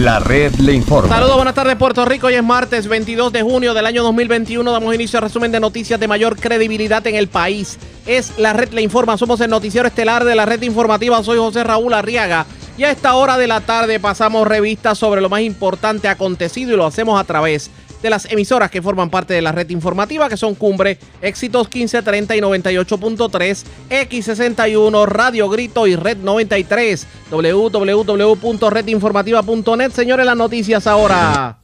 La red le informa. Saludos, buenas tardes Puerto Rico. Hoy es martes 22 de junio del año 2021. Damos inicio al resumen de noticias de mayor credibilidad en el país. Es La red le informa. Somos el noticiero estelar de la red informativa. Soy José Raúl Arriaga. Y a esta hora de la tarde pasamos revistas sobre lo más importante acontecido y lo hacemos a través de las emisoras que forman parte de la red informativa, que son Cumbre, Éxitos 1530 y 98.3, X61, Radio Grito y Red 93, www.redinformativa.net. Señores, las noticias ahora.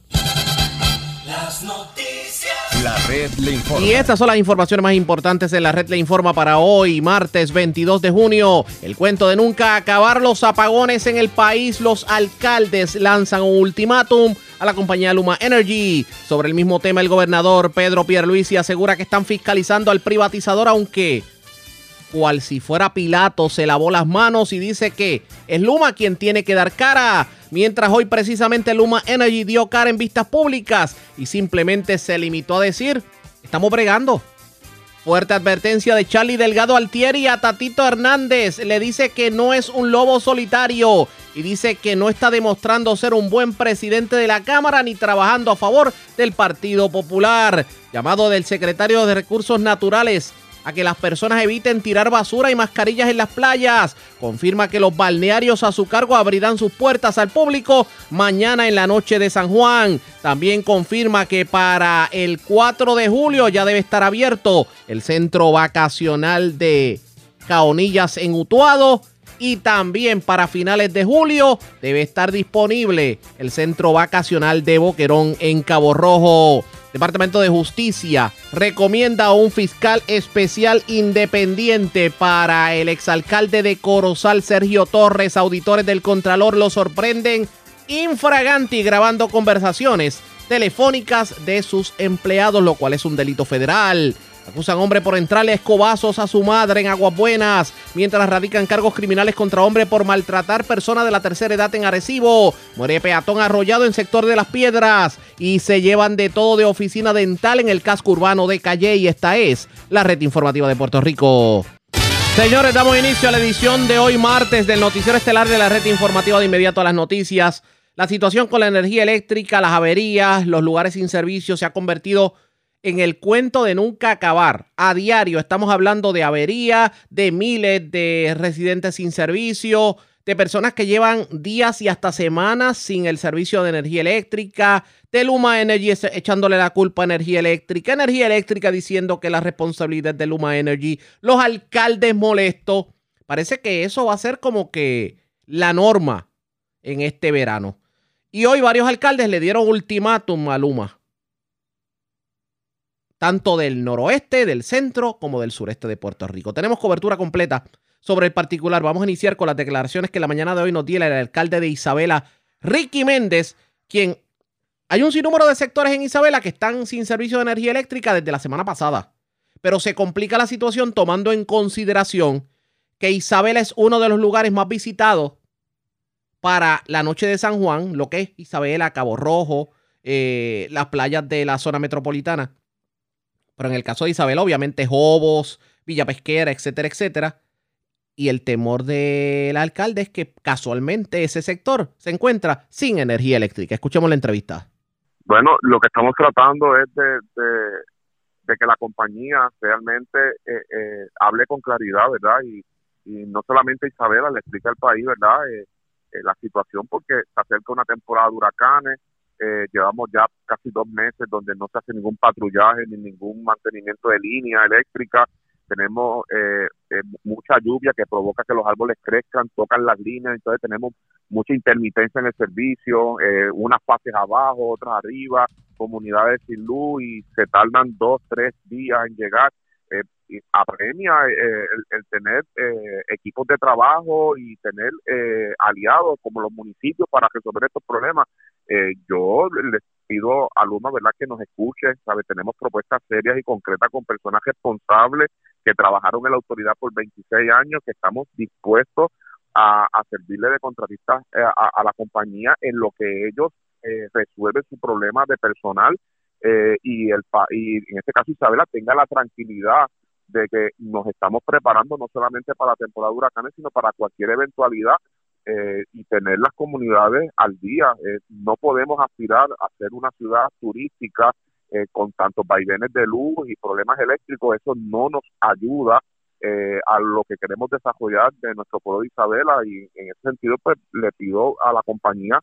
La red informa. Y estas son las informaciones más importantes en la red le informa para hoy, martes 22 de junio. El cuento de nunca acabar los apagones en el país. Los alcaldes lanzan un ultimátum a la compañía Luma Energy. Sobre el mismo tema, el gobernador Pedro Pierluisi asegura que están fiscalizando al privatizador, aunque cual si fuera Pilato se lavó las manos y dice que es Luma quien tiene que dar cara. Mientras hoy precisamente Luma Energy dio cara en vistas públicas y simplemente se limitó a decir, estamos bregando. Fuerte advertencia de Charlie Delgado Altieri a Tatito Hernández. Le dice que no es un lobo solitario y dice que no está demostrando ser un buen presidente de la Cámara ni trabajando a favor del Partido Popular. Llamado del secretario de Recursos Naturales a que las personas eviten tirar basura y mascarillas en las playas. Confirma que los balnearios a su cargo abrirán sus puertas al público mañana en la noche de San Juan. También confirma que para el 4 de julio ya debe estar abierto el centro vacacional de Caonillas en Utuado. Y también para finales de julio debe estar disponible el centro vacacional de Boquerón en Cabo Rojo. Departamento de Justicia recomienda a un fiscal especial independiente para el exalcalde de Corozal, Sergio Torres. Auditores del Contralor lo sorprenden infraganti grabando conversaciones telefónicas de sus empleados, lo cual es un delito federal. Acusan hombre por entrarle escobazos a su madre en Aguas Buenas, mientras radican cargos criminales contra hombre por maltratar persona de la tercera edad en Arecibo. Muere peatón arrollado en sector de las piedras y se llevan de todo de oficina dental en el casco urbano de Calle y esta es la red informativa de Puerto Rico. Señores, damos inicio a la edición de hoy martes del noticiero estelar de la red informativa de inmediato a las noticias. La situación con la energía eléctrica, las averías, los lugares sin servicio se ha convertido en el cuento de nunca acabar. A diario estamos hablando de avería, de miles de residentes sin servicio, de personas que llevan días y hasta semanas sin el servicio de energía eléctrica, de Luma Energy echándole la culpa a energía eléctrica, energía eléctrica diciendo que la responsabilidad de Luma Energy, los alcaldes molestos. Parece que eso va a ser como que la norma en este verano. Y hoy varios alcaldes le dieron ultimátum a Luma tanto del noroeste, del centro, como del sureste de Puerto Rico. Tenemos cobertura completa sobre el particular. Vamos a iniciar con las declaraciones que la mañana de hoy nos dio el alcalde de Isabela, Ricky Méndez, quien hay un sinnúmero de sectores en Isabela que están sin servicio de energía eléctrica desde la semana pasada. Pero se complica la situación tomando en consideración que Isabela es uno de los lugares más visitados para la noche de San Juan, lo que es Isabela, Cabo Rojo, eh, las playas de la zona metropolitana. Pero en el caso de Isabel, obviamente, Jobos, Villa Pesquera, etcétera, etcétera. Y el temor del alcalde es que casualmente ese sector se encuentra sin energía eléctrica. Escuchemos la entrevista. Bueno, lo que estamos tratando es de, que la compañía realmente eh, eh, hable con claridad, ¿verdad? Y, no solamente Isabela le explica al país, ¿verdad? Eh, la situación porque se acerca una temporada de huracanes, eh, llevamos ya casi dos meses donde no se hace ningún patrullaje ni ningún mantenimiento de línea eléctrica. Tenemos eh, eh, mucha lluvia que provoca que los árboles crezcan, tocan las líneas, entonces tenemos mucha intermitencia en el servicio, unas fases abajo, otras arriba, comunidades sin luz y se tardan dos, tres días en llegar. Apremia el, el, tener equipos de trabajo y tener aliados como los municipios para resolver estos problemas eh, yo les pido a Luma, ¿verdad?, que nos escuchen, ¿sabe? Tenemos propuestas serias y concretas con personas responsables que trabajaron en la autoridad por 26 años, que estamos dispuestos a, servirle de contratistas eh, a, la compañía en lo que ellos eh, resuelven su problema de personal eh, y, el, y en este caso Isabela tenga la tranquilidad de que nos estamos preparando no solamente para la temporada de huracanes, sino para cualquier eventualidad eh, y tener las comunidades al día. Eh, no podemos aspirar a ser una ciudad turística eh, con tantos vaivenes de luz y problemas eléctricos. Eso no nos ayuda a lo que queremos desarrollar de nuestro pueblo de Isabela y en ese sentido pues le pido a la compañía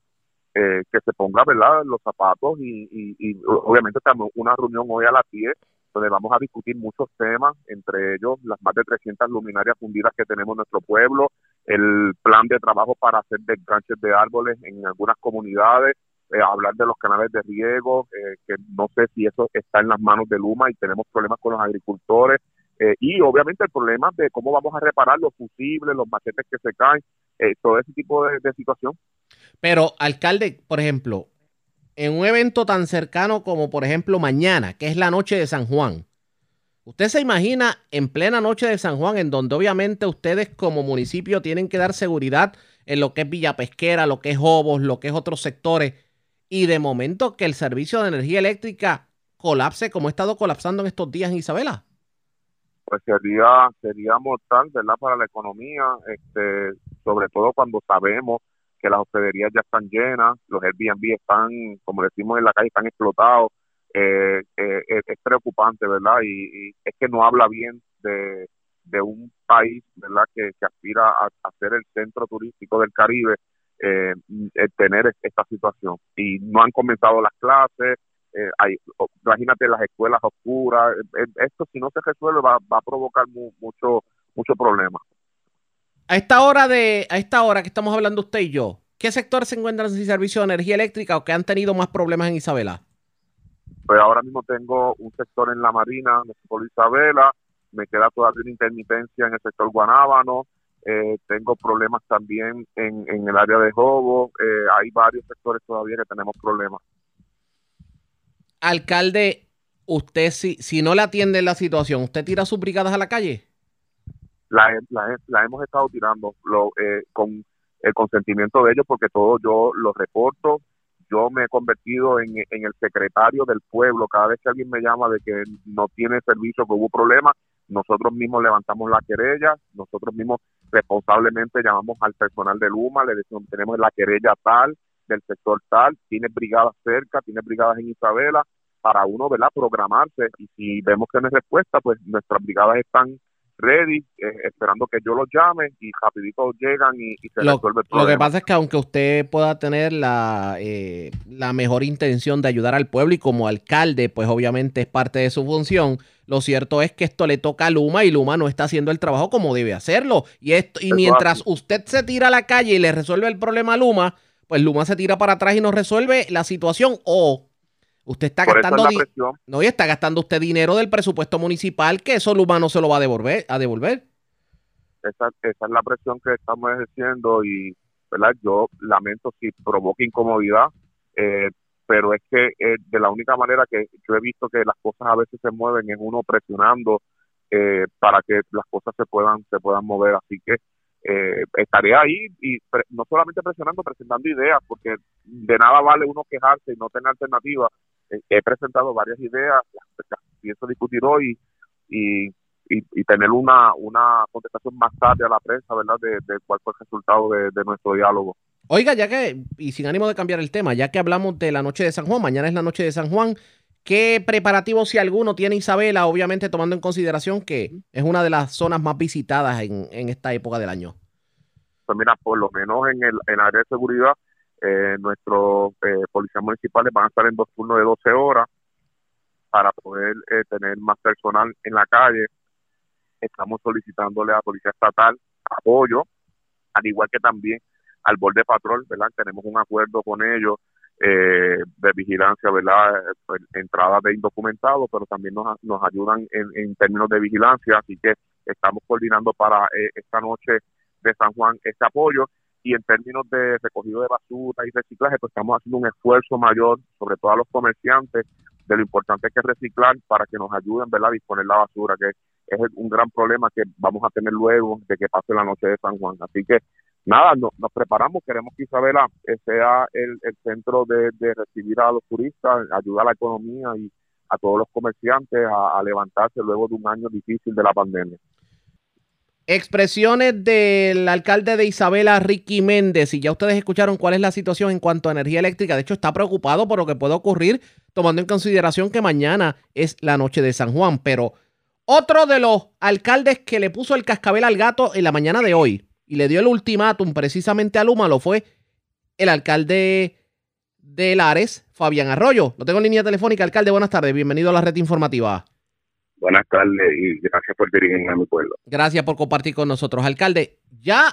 que se ponga verdad los zapatos y, y, obviamente estamos una reunión hoy a las 10 donde vamos a discutir muchos temas, entre ellos las más de 300 luminarias fundidas que tenemos en nuestro pueblo, el plan de trabajo para hacer desganches de árboles en algunas comunidades, eh, hablar de los canales de riego, eh, que no sé si eso está en las manos de Luma y tenemos problemas con los agricultores, eh, y obviamente el problema de cómo vamos a reparar los fusibles, los machetes que se caen, todo ese tipo de situación. Pero, alcalde, por ejemplo, en un evento tan cercano como por ejemplo mañana, que es la noche de San Juan. Usted se imagina en plena noche de San Juan, en donde obviamente ustedes como municipio tienen que dar seguridad en lo que es Villa Pesquera, lo que es Hobos, lo que es otros sectores, y de momento que el servicio de energía eléctrica colapse como ha estado colapsando en estos días en Isabela. Pues sería, sería mortal, ¿verdad? Para la economía, este, sobre todo cuando sabemos que las hospederías ya están llenas, los Airbnb están, como decimos en la calle, están explotados. Eh, eh, es preocupante, ¿verdad? Y, es que no habla bien de, un país, ¿verdad? Que, aspira a, ser el centro turístico del Caribe, eh, tener esta situación. Y no han comenzado las clases, eh, hay, imagínate las escuelas oscuras, esto si no se resuelve va, va a provocar mucho, mucho problema. A esta hora de, a esta hora que estamos hablando usted y yo, ¿qué sectores se encuentran sin servicio de energía eléctrica o que han tenido más problemas en Isabela? Pues ahora mismo tengo un sector en la Marina, en Isabela, me queda todavía una intermitencia en el sector Guanábano, eh, tengo problemas también en, en el área de Jobo, eh, hay varios sectores todavía que tenemos problemas. Alcalde, usted si, si no le atiende la situación, ¿usted tira sus brigadas a la calle? La, hemos estado tirando lo, eh, con el consentimiento de ellos porque todo yo lo reporto. Yo me he convertido en, el secretario del pueblo. Cada vez que alguien me llama de que no tiene servicio, que hubo problemas, nosotros mismos levantamos la querella, nosotros mismos responsablemente llamamos al personal de Luma, le decimos tenemos la querella tal, del sector tal, tiene brigadas cerca, tiene brigadas en Isabela, para uno, ¿verdad?, programarse y si vemos que no hay respuesta, pues nuestras brigadas están ready, eh, esperando que yo los llame y rapidito llegan y, se resuelve el problema. Lo que pasa es que aunque usted pueda tener la, eh, la mejor intención de ayudar al pueblo y como alcalde, pues obviamente es parte de su función, lo cierto es que esto le toca a Luma y Luma no está haciendo el trabajo como debe hacerlo. Y, esto, y mientras usted se tira a la calle y le resuelve el problema a Luma, pues Luma se tira para atrás y no resuelve la situación o Usted está gastando no y está gastando usted dinero del presupuesto municipal que eso el humano se lo va a devolver, a devolver. Esa, esa es la presión que estamos ejerciendo y verdad yo lamento si provoca incomodidad, eh, pero es que eh, de la única manera que yo he visto que las cosas a veces se mueven es uno presionando eh, para que las cosas se puedan se puedan mover, así que eh, estaré ahí y no solamente presionando, presentando ideas, porque de nada vale uno quejarse y no tener alternativa he presentado varias ideas, las pienso discutir hoy y, y, tener una, una contestación más tarde a la prensa, ¿verdad?, de, cuál fue el resultado de, nuestro diálogo. Oiga, ya que, y sin ánimo de cambiar el tema, ya que hablamos de la noche de San Juan, mañana es la noche de San Juan, ¿qué preparativos, si alguno, tiene Isabela, obviamente tomando en consideración que es una de las zonas más visitadas en, en esta época del año? Pues mira, por lo menos en el en área de seguridad, eh, nuestros eh, policías municipales van a estar en dos turnos de 12 horas para poder eh, tener más personal en la calle. Estamos solicitándole a la Policía Estatal apoyo, al igual que también al Borde Patrol, ¿verdad? Tenemos un acuerdo con ellos eh, de vigilancia, ¿verdad? Pues, entrada de indocumentados, pero también nos, nos ayudan en, en términos de vigilancia, así que estamos coordinando para esta noche de San Juan este apoyo y en términos de recogido de basura y reciclaje, pues estamos haciendo un esfuerzo mayor, sobre todo a los comerciantes, de lo importante que es reciclar para que nos ayuden a disponer la basura, que es un gran problema que vamos a tener luego de que pase la noche de San Juan. Así que nada, nos preparamos, queremos que Isabela eh, sea el, centro de, recibir a los turistas, ayudar a la economía y a todos los comerciantes a levantarse luego de un año difícil de la pandemia. Expresiones del alcalde de Isabela, Ricky Méndez, y ya ustedes escucharon cuál es la situación en cuanto a energía eléctrica. De hecho, está preocupado por lo que puede ocurrir, tomando en consideración que mañana es la noche de San Juan. Pero otro de los alcaldes que le puso el cascabel al gato en la mañana de hoy y le dio el ultimátum precisamente a Luma lo fue el alcalde de Lares, Fabián Arroyo. Lo tengo en línea telefónica, alcalde. Buenas tardes, bienvenido a la red informativa. Buenas tardes y gracias por dirigirme a mi pueblo. Gracias por compartir con nosotros, alcalde. Ya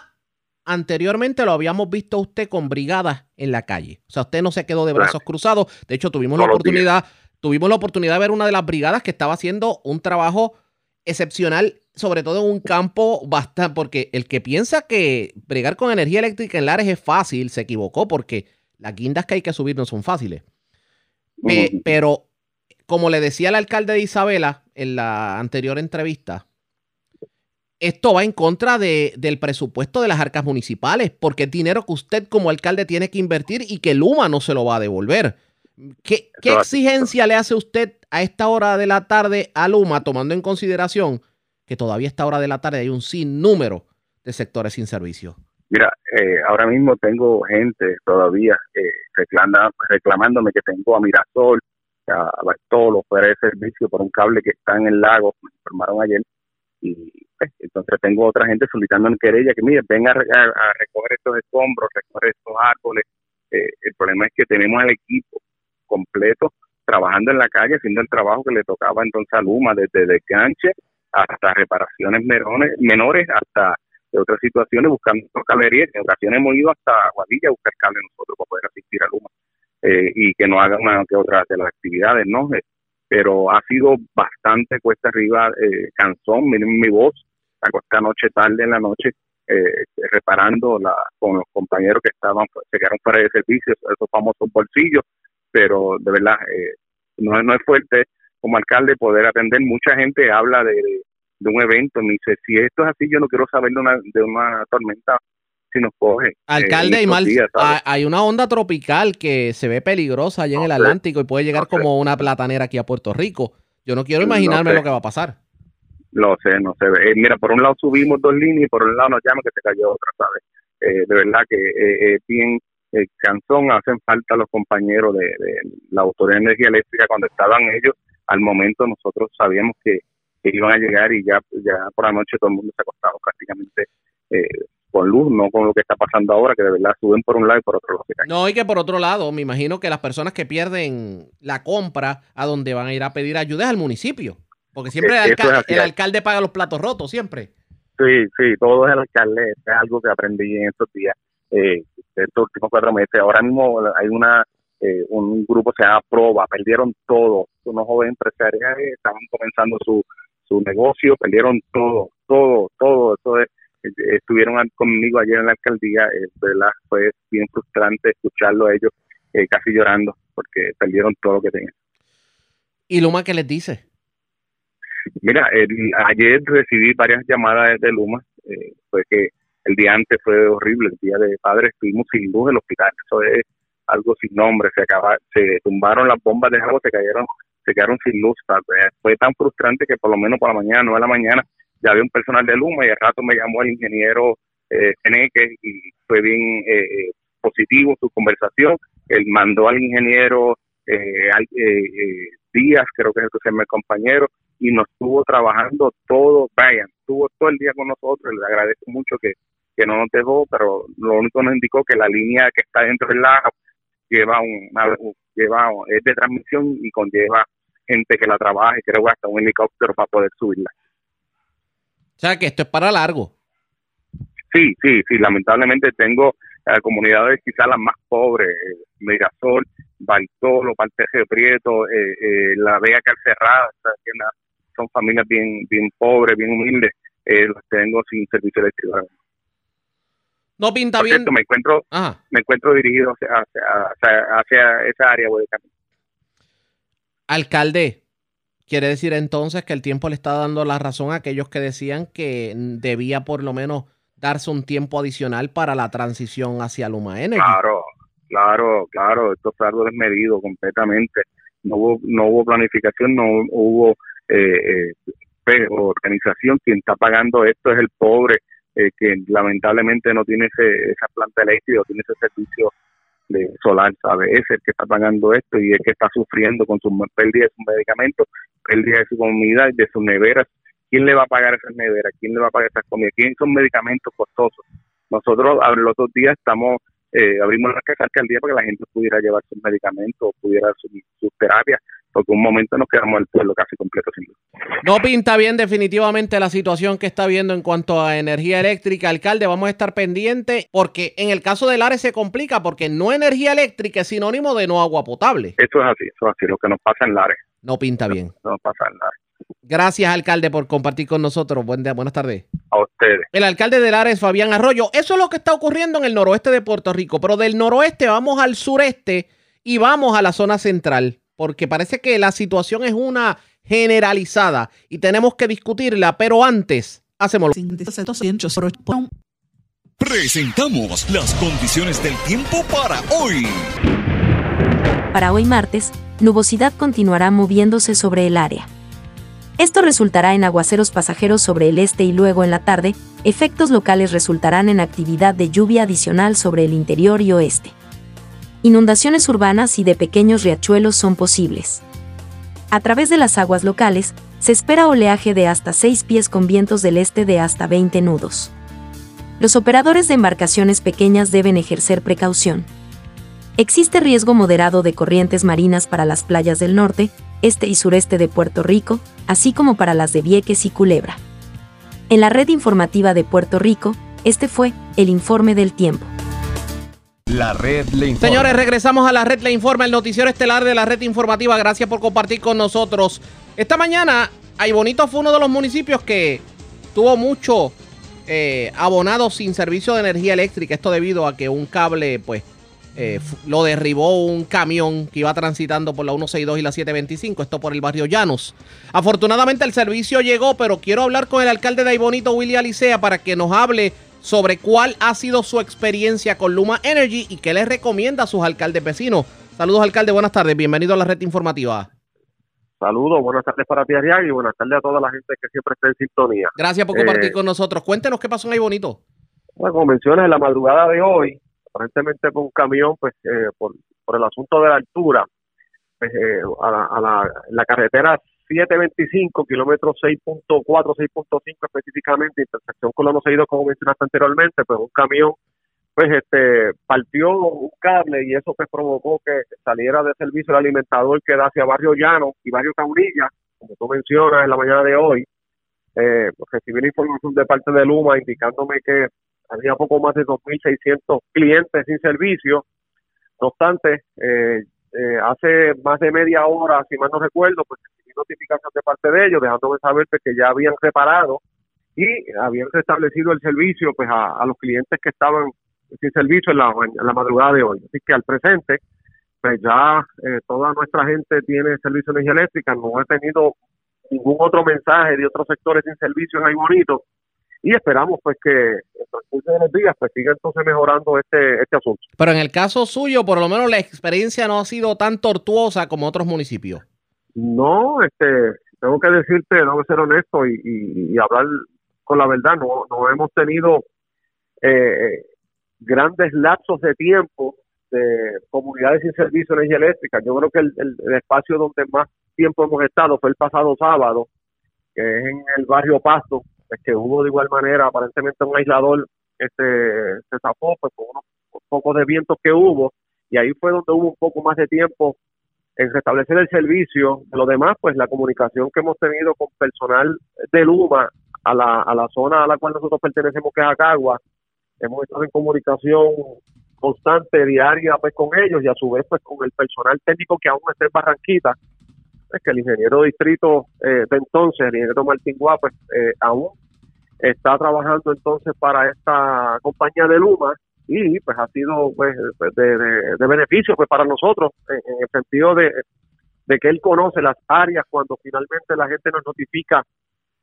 anteriormente lo habíamos visto usted con brigadas en la calle. O sea, usted no se quedó de brazos cruzados. De hecho, tuvimos la oportunidad, tuvimos la oportunidad de ver una de las brigadas que estaba haciendo un trabajo excepcional, sobre todo en un campo bastante, porque el que piensa que brigar con energía eléctrica en Lares es fácil, se equivocó, porque las guindas que hay que subir no son fáciles. pero como le decía el alcalde de Isabela en la anterior entrevista, esto va en contra de, del presupuesto de las arcas municipales, porque es dinero que usted como alcalde tiene que invertir y que Luma no se lo va a devolver. ¿Qué, qué exigencia le hace usted a esta hora de la tarde a Luma, tomando en consideración que todavía a esta hora de la tarde hay un sinnúmero de sectores sin servicio? Mira, eh, ahora mismo tengo gente todavía eh, reclamándome que tengo a Mirasol, a Bartolo fuera de servicio por un cable que está en el lago, me informaron ayer, y pues, entonces tengo otra gente solicitando en querella que, mire, venga a, recoger estos escombros, recoger estos árboles. Eh, el problema es que tenemos el equipo completo trabajando en la calle, haciendo el trabajo que le tocaba entonces a Luma, desde desganche hasta reparaciones menores, hasta de otras situaciones, buscando cablerías. En ocasiones hemos ido hasta Guadilla a buscar cable nosotros para poder asistir a Luma. Eh, y que no haga una que otra de las actividades, ¿no? Eh, pero ha sido bastante cuesta arriba, eh, cansón, miren mi voz, esta noche tarde en la noche, eh, reparando la, con los compañeros que estaban, se quedaron fuera de servicio, esos famosos bolsillos, pero de verdad, eh, no, no es fuerte como alcalde poder atender, mucha gente habla de, de un evento, me dice, si esto es así, yo no quiero saber de una, de una tormenta si nos coge. Eh, Alcalde, y mal, hay una onda tropical que se ve peligrosa allá en el Atlántico y puede llegar como una platanera aquí a Puerto Rico. Yo no quiero imaginarme lo que va a pasar. Lo sé, no sé. Eh, mira, por un lado subimos dos líneas y por un lado nos llama que se cayó otra, ¿sabes? Eh, de verdad que eh, bien cansón, hacen falta los compañeros de, la Autoridad de Energía Eléctrica cuando estaban ellos. Al momento nosotros sabíamos que, iban a llegar y ya, ya por la noche todo el mundo se acostaba prácticamente eh, con luz, no con lo que está pasando ahora, que de verdad suben por un lado y por otro lado No, y que por otro lado, me imagino que las personas que pierden la compra a donde van a ir a pedir ayuda es al municipio, porque siempre el, alcalde paga los platos rotos, siempre. Sí, sí, todo es el alcalde, es algo que aprendí en estos días, eh, estos últimos cuatro meses. Ahora mismo hay una eh, un grupo se llama Proba, perdieron todo, unos jóvenes empresarios estaban comenzando su, su negocio, perdieron todo, todo, todo, eso es estuvieron conmigo ayer en la alcaldía, eh, ¿verdad? Fue bien frustrante escucharlo a ellos eh, casi llorando porque perdieron todo lo que tenían. ¿Y Luma qué les dice? Mira, ayer recibí varias llamadas de Luma, eh, fue que el día antes fue horrible, el día de padre estuvimos sin luz en el hospital, eso es algo sin nombre, se acaba, se tumbaron las bombas de agua, se cayeron, se quedaron sin luz, fue tan frustrante que por lo menos por la mañana, no de la mañana, ya había un personal de Luma y al rato me llamó el ingeniero eh, y fue bien eh, eh, positivo su conversación. Él mandó al ingeniero eh, eh, Díaz, creo que es el que se llama compañero, y nos estuvo trabajando todo, vayan, estuvo todo el día con nosotros, le agradezco mucho que, que no nos dejó, pero lo único que nos indicó que la línea que está dentro del lago lleva un, lleva es de transmisión y conlleva gente que la trabaja y creo que hasta un helicóptero para poder subirla. O sea que esto es para largo. Sí, sí, sí, lamentablemente tengo eh, comunidades quizás las más pobres, eh, Mirasol, Bartolo, Parteje Prieto, eh, eh, la Vega Carcerrada, son familias bien bien pobres, bien humildes, eh, los tengo sin servicio eléctrico. No pinta bien. me encuentro, me encuentro dirigido hacia, hacia, esa área. Alcalde, Quiere decir entonces que el tiempo le está dando la razón a aquellos que decían que debía por lo menos darse un tiempo adicional para la transición hacia Luma Energy. Claro, claro, claro, esto fue algo desmedido completamente. No hubo, no hubo planificación, no hubo eh, eh, organización, quien está pagando esto es el pobre, eh, que lamentablemente no tiene ese, esa planta eléctrica o tiene ese servicio de solar, ¿sabe? Es el que está pagando esto y el que está sufriendo con su pérdida de sus medicamentos, pérdida de su comida de sus neveras. ¿Quién le va a pagar esas neveras? ¿Quién le va a pagar esas comidas? ¿Quién son medicamentos costosos? Nosotros los otros días estamos eh, abrimos las cajas al día para que la gente pudiera llevar sus medicamentos, pudiera sus, sus terapias, porque un momento nos quedamos el pueblo casi completo sin No pinta bien definitivamente la situación que está viendo en cuanto a energía eléctrica. Alcalde, vamos a estar pendientes porque en el caso del Ares se complica porque no energía eléctrica es sinónimo de no agua potable. Eso es así, eso es así, lo que nos pasa en Lares. No pinta bien. No, pasa en Lares. Gracias, alcalde, por compartir con nosotros. Buen día, buenas tardes. A ustedes. El alcalde de Lares, Fabián Arroyo. Eso es lo que está ocurriendo en el noroeste de Puerto Rico, pero del noroeste vamos al sureste y vamos a la zona central porque parece que la situación es una generalizada y tenemos que discutirla, pero antes hacemos Presentamos las condiciones del tiempo para hoy. Para hoy martes, nubosidad continuará moviéndose sobre el área. Esto resultará en aguaceros pasajeros sobre el este y luego en la tarde, efectos locales resultarán en actividad de lluvia adicional sobre el interior y oeste inundaciones urbanas y de pequeños riachuelos son posibles. A través de las aguas locales, se espera oleaje de hasta 6 pies con vientos del este de hasta 20 nudos. Los operadores de embarcaciones pequeñas deben ejercer precaución. Existe riesgo moderado de corrientes marinas para las playas del norte, este y sureste de Puerto Rico, así como para las de Vieques y Culebra. En la red informativa de Puerto Rico, este fue el informe del tiempo. La red le informa. Señores, regresamos a la red le informa, el noticiero estelar de la red informativa. Gracias por compartir con nosotros. Esta mañana, Bonito fue uno de los municipios que tuvo mucho eh, abonado sin servicio de energía eléctrica. Esto debido a que un cable, pues, eh, lo derribó un camión que iba transitando por la 162 y la 725, esto por el barrio Llanos. Afortunadamente el servicio llegó, pero quiero hablar con el alcalde de Aybonito, William Alicea, para que nos hable sobre cuál ha sido su experiencia con Luma Energy y qué les recomienda a sus alcaldes vecinos. Saludos, alcalde, buenas tardes, bienvenido a la red informativa. Saludos, buenas tardes para ti, Ariel, y buenas tardes a toda la gente que siempre está en sintonía. Gracias por compartir eh, con nosotros. Cuéntenos qué pasó en ahí bonito. Bueno, como mencionas, en la madrugada de hoy, aparentemente con un camión, pues eh, por, el asunto de la altura, pues, eh, a, la, la carretera 725, kilómetros 6.4, 6.5 específicamente, intersección con los seguidos como mencionaste anteriormente, pues un camión pues este partió un cable y eso pues provocó que saliera de servicio el alimentador que da hacia Barrio Llano y Barrio Caunilla, como tú mencionas en la mañana de hoy, eh, recibí la información de parte de Luma indicándome que había poco más de 2.600 clientes sin servicio. No obstante, eh, eh, hace más de media hora, si mal no recuerdo, pues notificación de parte de ellos, dejándome saber que ya habían reparado y habían restablecido el servicio pues a, los clientes que estaban sin servicio en la, en madrugada de hoy. Así que al presente, pues ya eh, toda nuestra gente tiene servicio de energía eléctrica, no he tenido ningún otro mensaje de otros sectores sin servicio en Bonito y esperamos pues que el transcurso de los días pues siga entonces mejorando este, este asunto. Pero en el caso suyo, por lo menos la experiencia no ha sido tan tortuosa como otros municipios. No, este, tengo que decirte, tengo que ser honesto y, hablar con la verdad, no, no hemos tenido eh, grandes lapsos de tiempo de comunidades sin servicio de energía eléctrica. Yo creo que el, espacio donde más tiempo hemos estado fue el pasado sábado, que es en el barrio Pasto, es que hubo de igual manera aparentemente un aislador este se tapó pues con unos pocos de vientos que hubo y ahí fue donde hubo un poco más de tiempo en restablecer el servicio. De lo demás, pues la comunicación que hemos tenido con personal de Luma a la, a la zona a la cual nosotros pertenecemos, que es Acagua, hemos estado en comunicación constante, diaria, pues con ellos y a su vez, pues con el personal técnico que aún está en Barranquita, es que el ingeniero distrito eh, de entonces, el ingeniero Martín Guá, pues eh, aún está trabajando entonces para esta compañía de Luma y pues ha sido pues de, de, beneficio pues para nosotros en, el sentido de, que él conoce las áreas cuando finalmente la gente nos notifica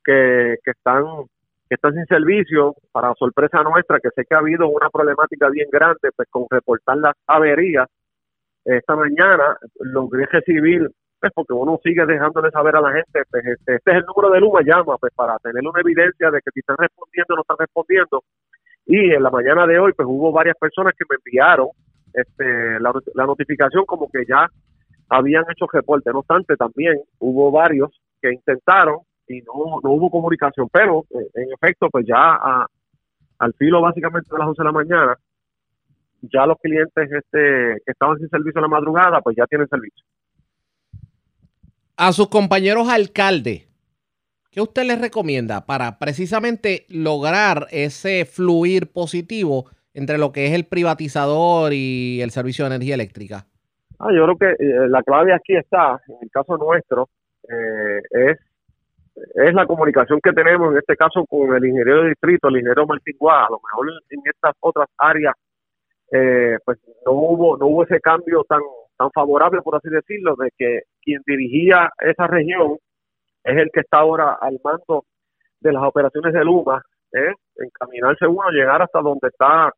que, que están están sin servicio para sorpresa nuestra que sé que ha habido una problemática bien grande pues con reportar las averías esta mañana logré recibir pues porque uno sigue dejándole saber a la gente, pues este, este es el número de Luma, llama, pues para tener una evidencia de que si están respondiendo o no están respondiendo. Y en la mañana de hoy, pues hubo varias personas que me enviaron este, la, notificación como que ya habían hecho reporte. No obstante, también hubo varios que intentaron y no, no hubo comunicación, pero eh, en efecto, pues ya al filo básicamente de las 11 de la mañana, ya los clientes este, que estaban sin servicio en la madrugada, pues ya tienen servicio. A sus compañeros alcaldes, ¿qué usted les recomienda para precisamente lograr ese fluir positivo entre lo que es el privatizador y el servicio de energía eléctrica? Ah, yo creo que eh, la clave aquí está, en el caso nuestro, eh, es es la comunicación que tenemos en este caso con el ingeniero de distrito, el ingeniero Martín Guá. A lo mejor en estas otras áreas, eh, pues no hubo no hubo ese cambio tan tan favorable, por así decirlo, de que quien dirigía esa región es el que está ahora al mando de las operaciones de Luma, ¿eh? encaminarse uno, llegar hasta donde está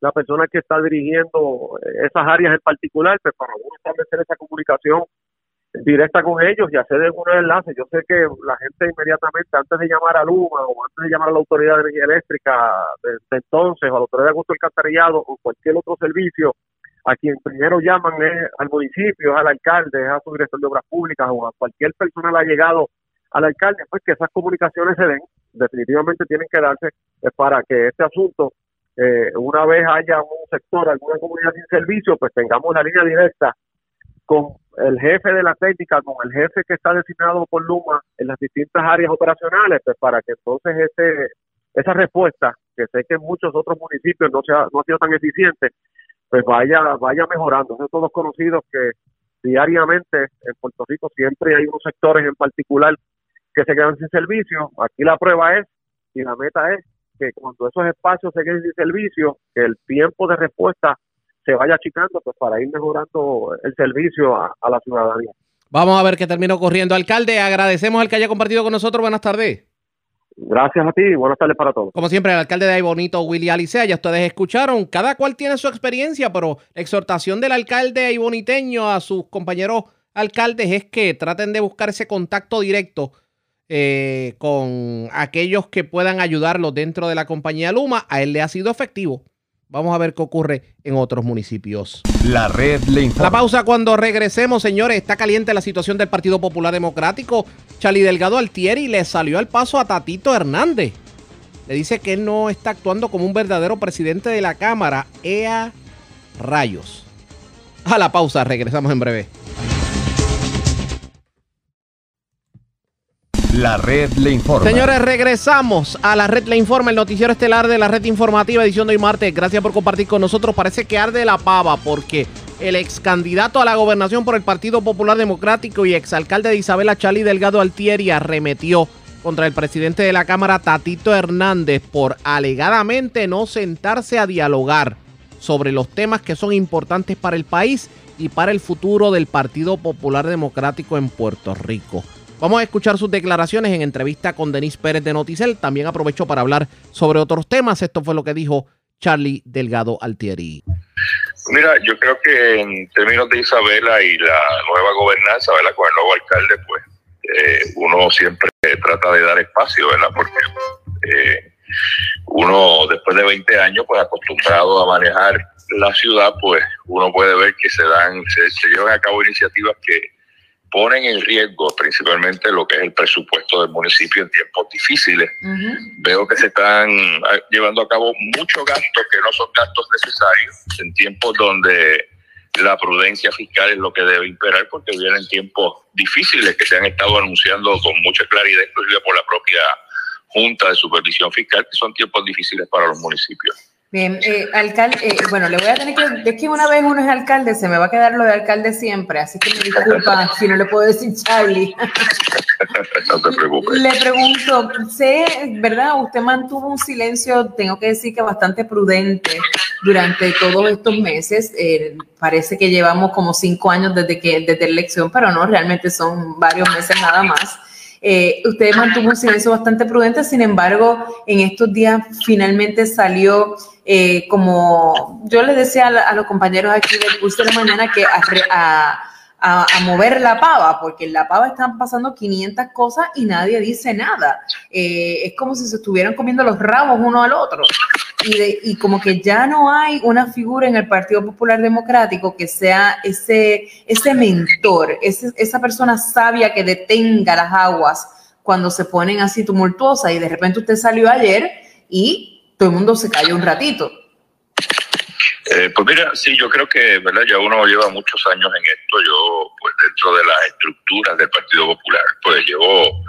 la persona que está dirigiendo esas áreas en particular, pues para uno establecer esa comunicación directa con ellos y hacer algunos enlaces. Yo sé que la gente inmediatamente, antes de llamar a Luma o antes de llamar a la Autoridad de Energía Eléctrica de, entonces, o a la Autoridad de Agosto Alcantarillado o cualquier otro servicio, a quien primero llaman es al municipio, al alcalde, es a su director de obras públicas o a cualquier persona ha llegado al alcalde, pues que esas comunicaciones se den, definitivamente tienen que darse para que este asunto, eh, una vez haya un sector, alguna comunidad sin servicio, pues tengamos la línea directa con el jefe de la técnica, con el jefe que está designado por Luma en las distintas áreas operacionales, pues para que entonces ese, esa respuesta, que sé que en muchos otros municipios no, sea, no ha sido tan eficiente, pues vaya, vaya mejorando. Son todos conocidos que diariamente en Puerto Rico siempre hay unos sectores en particular que se quedan sin servicio. Aquí la prueba es, y la meta es, que cuando esos espacios se queden sin servicio, que el tiempo de respuesta se vaya achicando pues para ir mejorando el servicio a, la ciudadanía. Vamos a ver qué terminó corriendo. Alcalde, agradecemos al que haya compartido con nosotros. Buenas tardes. Gracias a ti y buenas tardes para todos. Como siempre, el alcalde de Aybonito, Willy Alicea, ya ustedes escucharon, cada cual tiene su experiencia, pero la exhortación del alcalde ayboniteño a sus compañeros alcaldes es que traten de buscar ese contacto directo eh, con aquellos que puedan ayudarlos dentro de la compañía Luma. A él le ha sido efectivo. Vamos a ver qué ocurre en otros municipios. La red le informa. La pausa cuando regresemos, señores. Está caliente la situación del Partido Popular Democrático. Charlie Delgado Altieri le salió al paso a Tatito Hernández. Le dice que él no está actuando como un verdadero presidente de la Cámara. Ea rayos. A la pausa, regresamos en breve. La red le informa. Señores, regresamos a la red le informa, el noticiero estelar de la red informativa, edición de hoy martes. Gracias por compartir con nosotros. Parece que arde la pava porque el ex candidato a la gobernación por el Partido Popular Democrático y exalcalde de Isabela, Charlie Delgado Altieri, arremetió contra el presidente de la Cámara, Tatito Hernández, por alegadamente no sentarse a dialogar sobre los temas que son importantes para el país y para el futuro del Partido Popular Democrático en Puerto Rico. Vamos a escuchar sus declaraciones en entrevista con Denis Pérez de Noticel. También aprovecho para hablar sobre otros temas. Esto fue lo que dijo Charlie Delgado Altieri. Mira, yo creo que en términos de Isabela y la nueva gobernanza, ¿verdad? Con el nuevo alcalde, pues eh, uno siempre trata de dar espacio, ¿verdad? Porque eh, uno después de 20 años, pues acostumbrado a manejar la ciudad, pues uno puede ver que se dan, se llevan a cabo iniciativas que ponen en riesgo principalmente lo que es el presupuesto del municipio en tiempos difíciles. Veo que se están ah, llevando a cabo muchos gastos que no son gastos necesarios en tiempos donde la prudencia fiscal es lo que debe imperar porque vienen tiempos difíciles que se han estado anunciando con mucha claridad, inclusive por la propia Junta de Supervisión Fiscal, que son tiempos difíciles para los municipios. Bien, eh, alcalde, eh, bueno, le voy a tener que, es que una vez uno es alcalde, se me va a quedar lo de alcalde siempre, así que me disculpa si no le puedo decir Charlie. No te preocupes. Le pregunto, sé, ¿verdad? Usted mantuvo un silencio, tengo que decir que bastante prudente durante todos estos meses. Eh, parece que llevamos como cinco años desde que desde la elección, pero no, realmente son varios meses nada más. Eh, usted mantuvo un silencio bastante prudente, sin embargo, en estos días finalmente salió eh, como yo le decía a, los compañeros aquí del curso de la mañana que a, a, mover la pava, porque en la pava están pasando 500 cosas y nadie dice nada. Eh, es como si se estuvieran comiendo los rabos uno al otro. Y, y como que ya no hay una figura en el Partido Popular Democrático que sea ese, ese mentor, ese, esa persona sabia que detenga las aguas cuando se ponen así tumultuosas y de repente usted salió ayer y todo el mundo se cayó un ratito. Eh, pues mira, sí, yo creo que, ¿verdad? Ya uno lleva muchos años en esto. Yo, pues dentro de las estructuras del Partido Popular, pues llevo,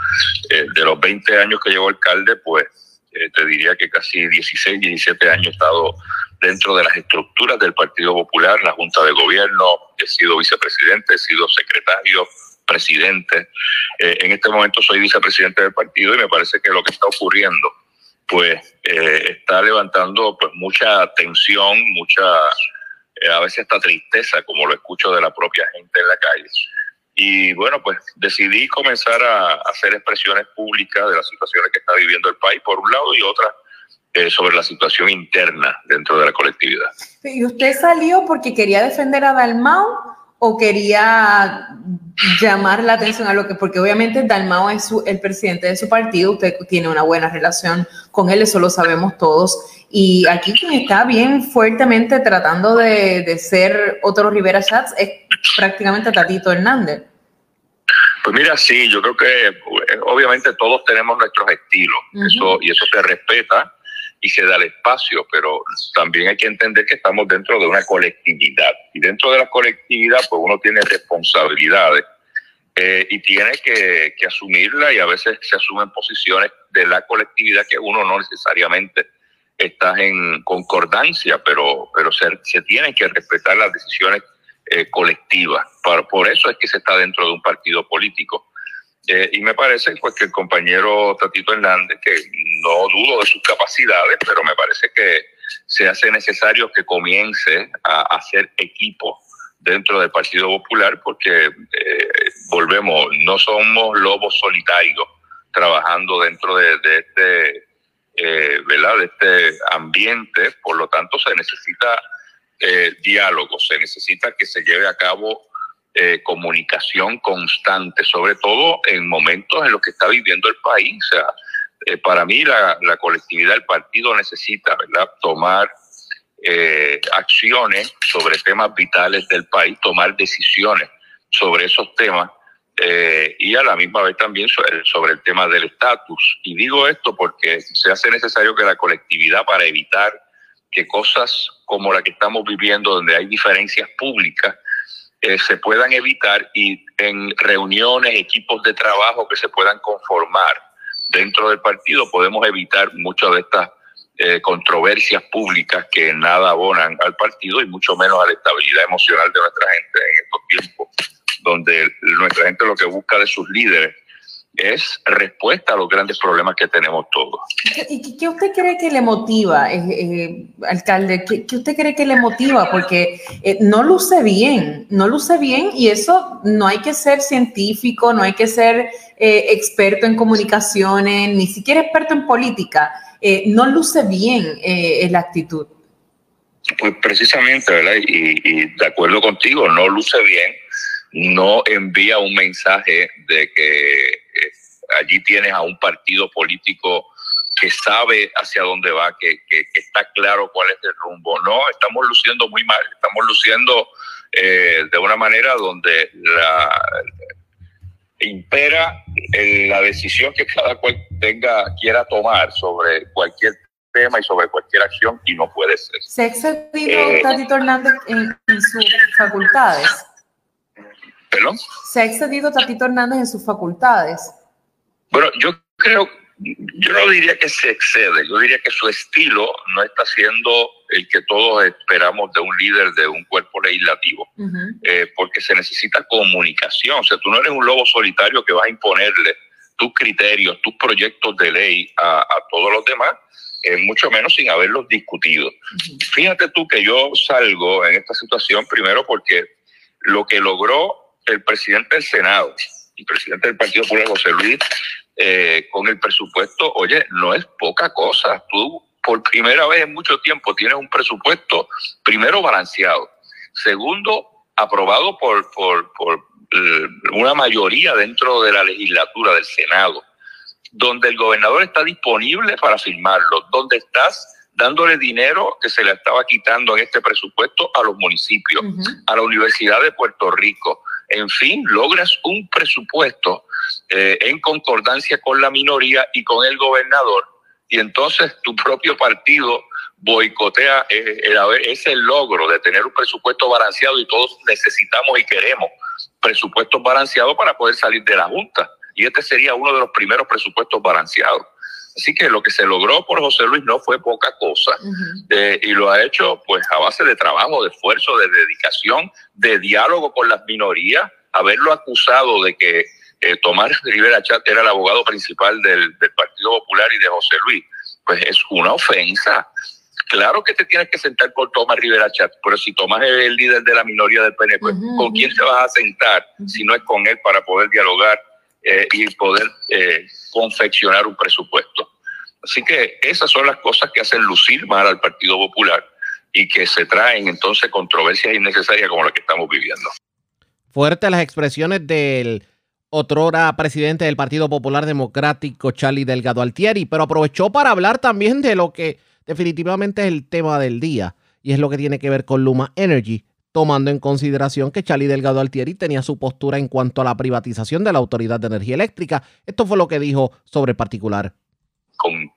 eh, de los 20 años que llevo alcalde, pues eh, te diría que casi 16, 17 años he estado dentro de las estructuras del Partido Popular, la Junta de Gobierno, he sido vicepresidente, he sido secretario, presidente. en este momento soy vicepresidente del partido y me parece que lo que está ocurriendo pues eh, está levantando pues mucha tensión, mucha, eh, a veces hasta tristeza, como lo escucho de la propia gente en la calle. Y bueno, pues decidí comenzar a, hacer expresiones públicas de las situaciones que está viviendo el país, por un lado, y otra eh, sobre la situación interna dentro de la colectividad. ¿Y usted salió porque quería defender a Dalmau o quería llamar la atención a lo que, porque obviamente Dalmao es el presidente de su partido, usted tiene una buena relación con él, eso lo sabemos todos. Y aquí quien está bien fuertemente tratando de, ser otro Rivera Schatz es prácticamente Tatito Hernández. Pues mira, sí, yo creo que eh, obviamente todos tenemos nuestros estilos, eso, y eso se respeta y se da el espacio, pero también hay que entender que estamos dentro de una colectividad y dentro de la colectividad pues uno tiene responsabilidades eh, y tiene que, que, asumirla y a veces se asumen posiciones de la colectividad que uno no necesariamente está en concordancia, pero, pero se, se tienen que respetar las decisiones eh, colectivas. Por, por eso es que se está dentro de un partido político. Eh, y me parece pues, que el compañero Tatito Hernández, que no dudo de sus capacidades, pero me parece que se hace necesario que comience a hacer equipo dentro del Partido Popular, porque eh, volvemos, no somos lobos solitarios trabajando dentro de, este, eh, ¿verdad? de este ambiente, por lo tanto se necesita diálogo, se necesita que se lleve a cabo eh, comunicación constante, sobre todo en momentos en los que está viviendo el país. Eh, para mí la, colectividad del partido necesita ¿verdad? tomar eh, acciones sobre temas vitales del país, tomar decisiones sobre esos temas y a la misma vez también sobre, sobre el tema del estatus. Y digo esto porque se hace necesario que la colectividad para evitar que cosas como la que estamos viviendo, donde hay diferencias públicas, eh, se puedan evitar y en reuniones, equipos de trabajo que se puedan conformar dentro del partido, podemos evitar muchas de estas eh, controversias públicas que nada abonan al partido y mucho menos a la estabilidad emocional de nuestra gente en estos tiempos, donde nuestra gente lo que busca de sus líderes es respuesta a los grandes problemas que tenemos todos. ¿Y qué usted cree que le motiva, eh, eh, alcalde? ¿Qué, usted cree que le motiva? Porque eh, no luce bien, no luce bien y eso no hay que ser científico, no hay que ser experto en comunicaciones, ni siquiera experto en política. no luce bien la actitud. Pues precisamente, ¿verdad? y de acuerdo contigo, no luce bien no envía un mensaje de que allí tienes a un partido político que sabe hacia dónde va, que, está claro cuál es el rumbo. No, estamos luciendo muy mal, estamos luciendo eh, de una manera donde la, impera la decisión que cada cual tenga, quiera tomar sobre cualquier tema y sobre cualquier acción y no puede ser. ¿Se ha excedido eh, Tatito Hernández en sus facultades? ¿Se ha excedido Tatito Hernández en sus facultades? Bueno, yo creo, yo no diría que se excede, yo diría que su estilo no está siendo el que todos esperamos de un líder de un cuerpo legislativo, eh, porque se necesita comunicación, o sea, tú no eres un lobo solitario que vas a imponerle tus criterios, tus proyectos de ley a, todos los demás, eh, mucho menos sin haberlos discutido. Fíjate tú que yo salgo en esta situación primero porque lo que logró el presidente del Senado y presidente del Partido Popular, José Luis, eh, con el presupuesto, oye, no es poca cosa. Tú por primera vez en mucho tiempo tienes un presupuesto, primero balanceado, segundo, aprobado por, por, por eh, una mayoría dentro de la legislatura del Senado, donde el gobernador está disponible para firmarlo, donde estás dándole dinero que se le estaba quitando en este presupuesto a los municipios, a la Universidad de Puerto Rico. En fin, logras un presupuesto eh, en concordancia con la minoría y con el gobernador, y entonces tu propio partido boicotea eh, ese logro de tener un presupuesto balanceado y todos necesitamos y queremos presupuestos balanceados para poder salir de la Junta. Y este sería uno de los primeros presupuestos balanceados. Así que lo que se logró por José Luis no fue poca cosa. Eh, y lo ha hecho pues a base de trabajo, de esfuerzo, de dedicación, de diálogo con las minorías, haberlo acusado de que eh, Tomás Rivera Chat era el abogado principal del, del Partido Popular y de José Luis, pues es una ofensa. Claro que te tienes que sentar con Tomás Rivera Chat, pero si Tomás es el líder de la minoría del PNP, ¿con quién te vas a sentar si no es con él para poder dialogar eh, y poder eh, confeccionar un presupuesto. Así que esas son las cosas que hacen lucir mal al Partido Popular y que se traen entonces controversias innecesarias como la que estamos viviendo. Fuertes las expresiones del otrora presidente del Partido Popular Democrático, Charlie Delgado Altieri, pero aprovechó para hablar también de lo que definitivamente es el tema del día y es lo que tiene que ver con Luma Energy, tomando en consideración que Charlie Delgado Altieri tenía su postura en cuanto a la privatización de la Autoridad de Energía Eléctrica. Esto fue lo que dijo sobre el particular. Con,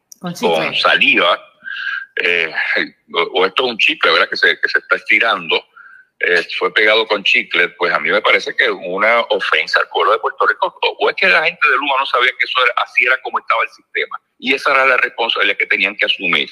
saliva, eh, o, esto es un chicle, ¿verdad? Que se, que se está estirando, eh, fue pegado con chicle, pues a mí me parece que es una ofensa al pueblo de Puerto Rico, o es que la gente de Luma no sabía que eso era, así era como estaba el sistema, y esa era la responsabilidad que tenían que asumir.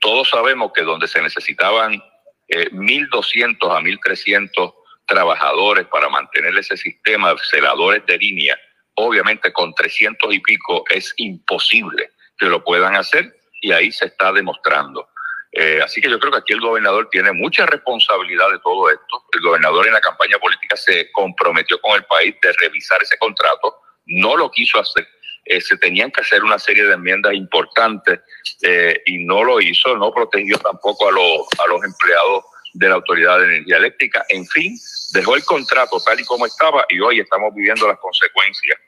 Todos sabemos que donde se necesitaban 1.200 eh, a 1.300 trabajadores para mantener ese sistema, celadores de línea, obviamente con 300 y pico es imposible que lo puedan hacer y ahí se está demostrando. Eh, así que yo creo que aquí el gobernador tiene mucha responsabilidad de todo esto. El gobernador en la campaña política se comprometió con el país de revisar ese contrato, no lo quiso hacer. Eh, se tenían que hacer una serie de enmiendas importantes eh, y no lo hizo, no protegió tampoco a, los, a los empleados de la Autoridad de Energía Eléctrica. En fin, dejó el contrato tal y como estaba y hoy estamos viviendo las consecuencias.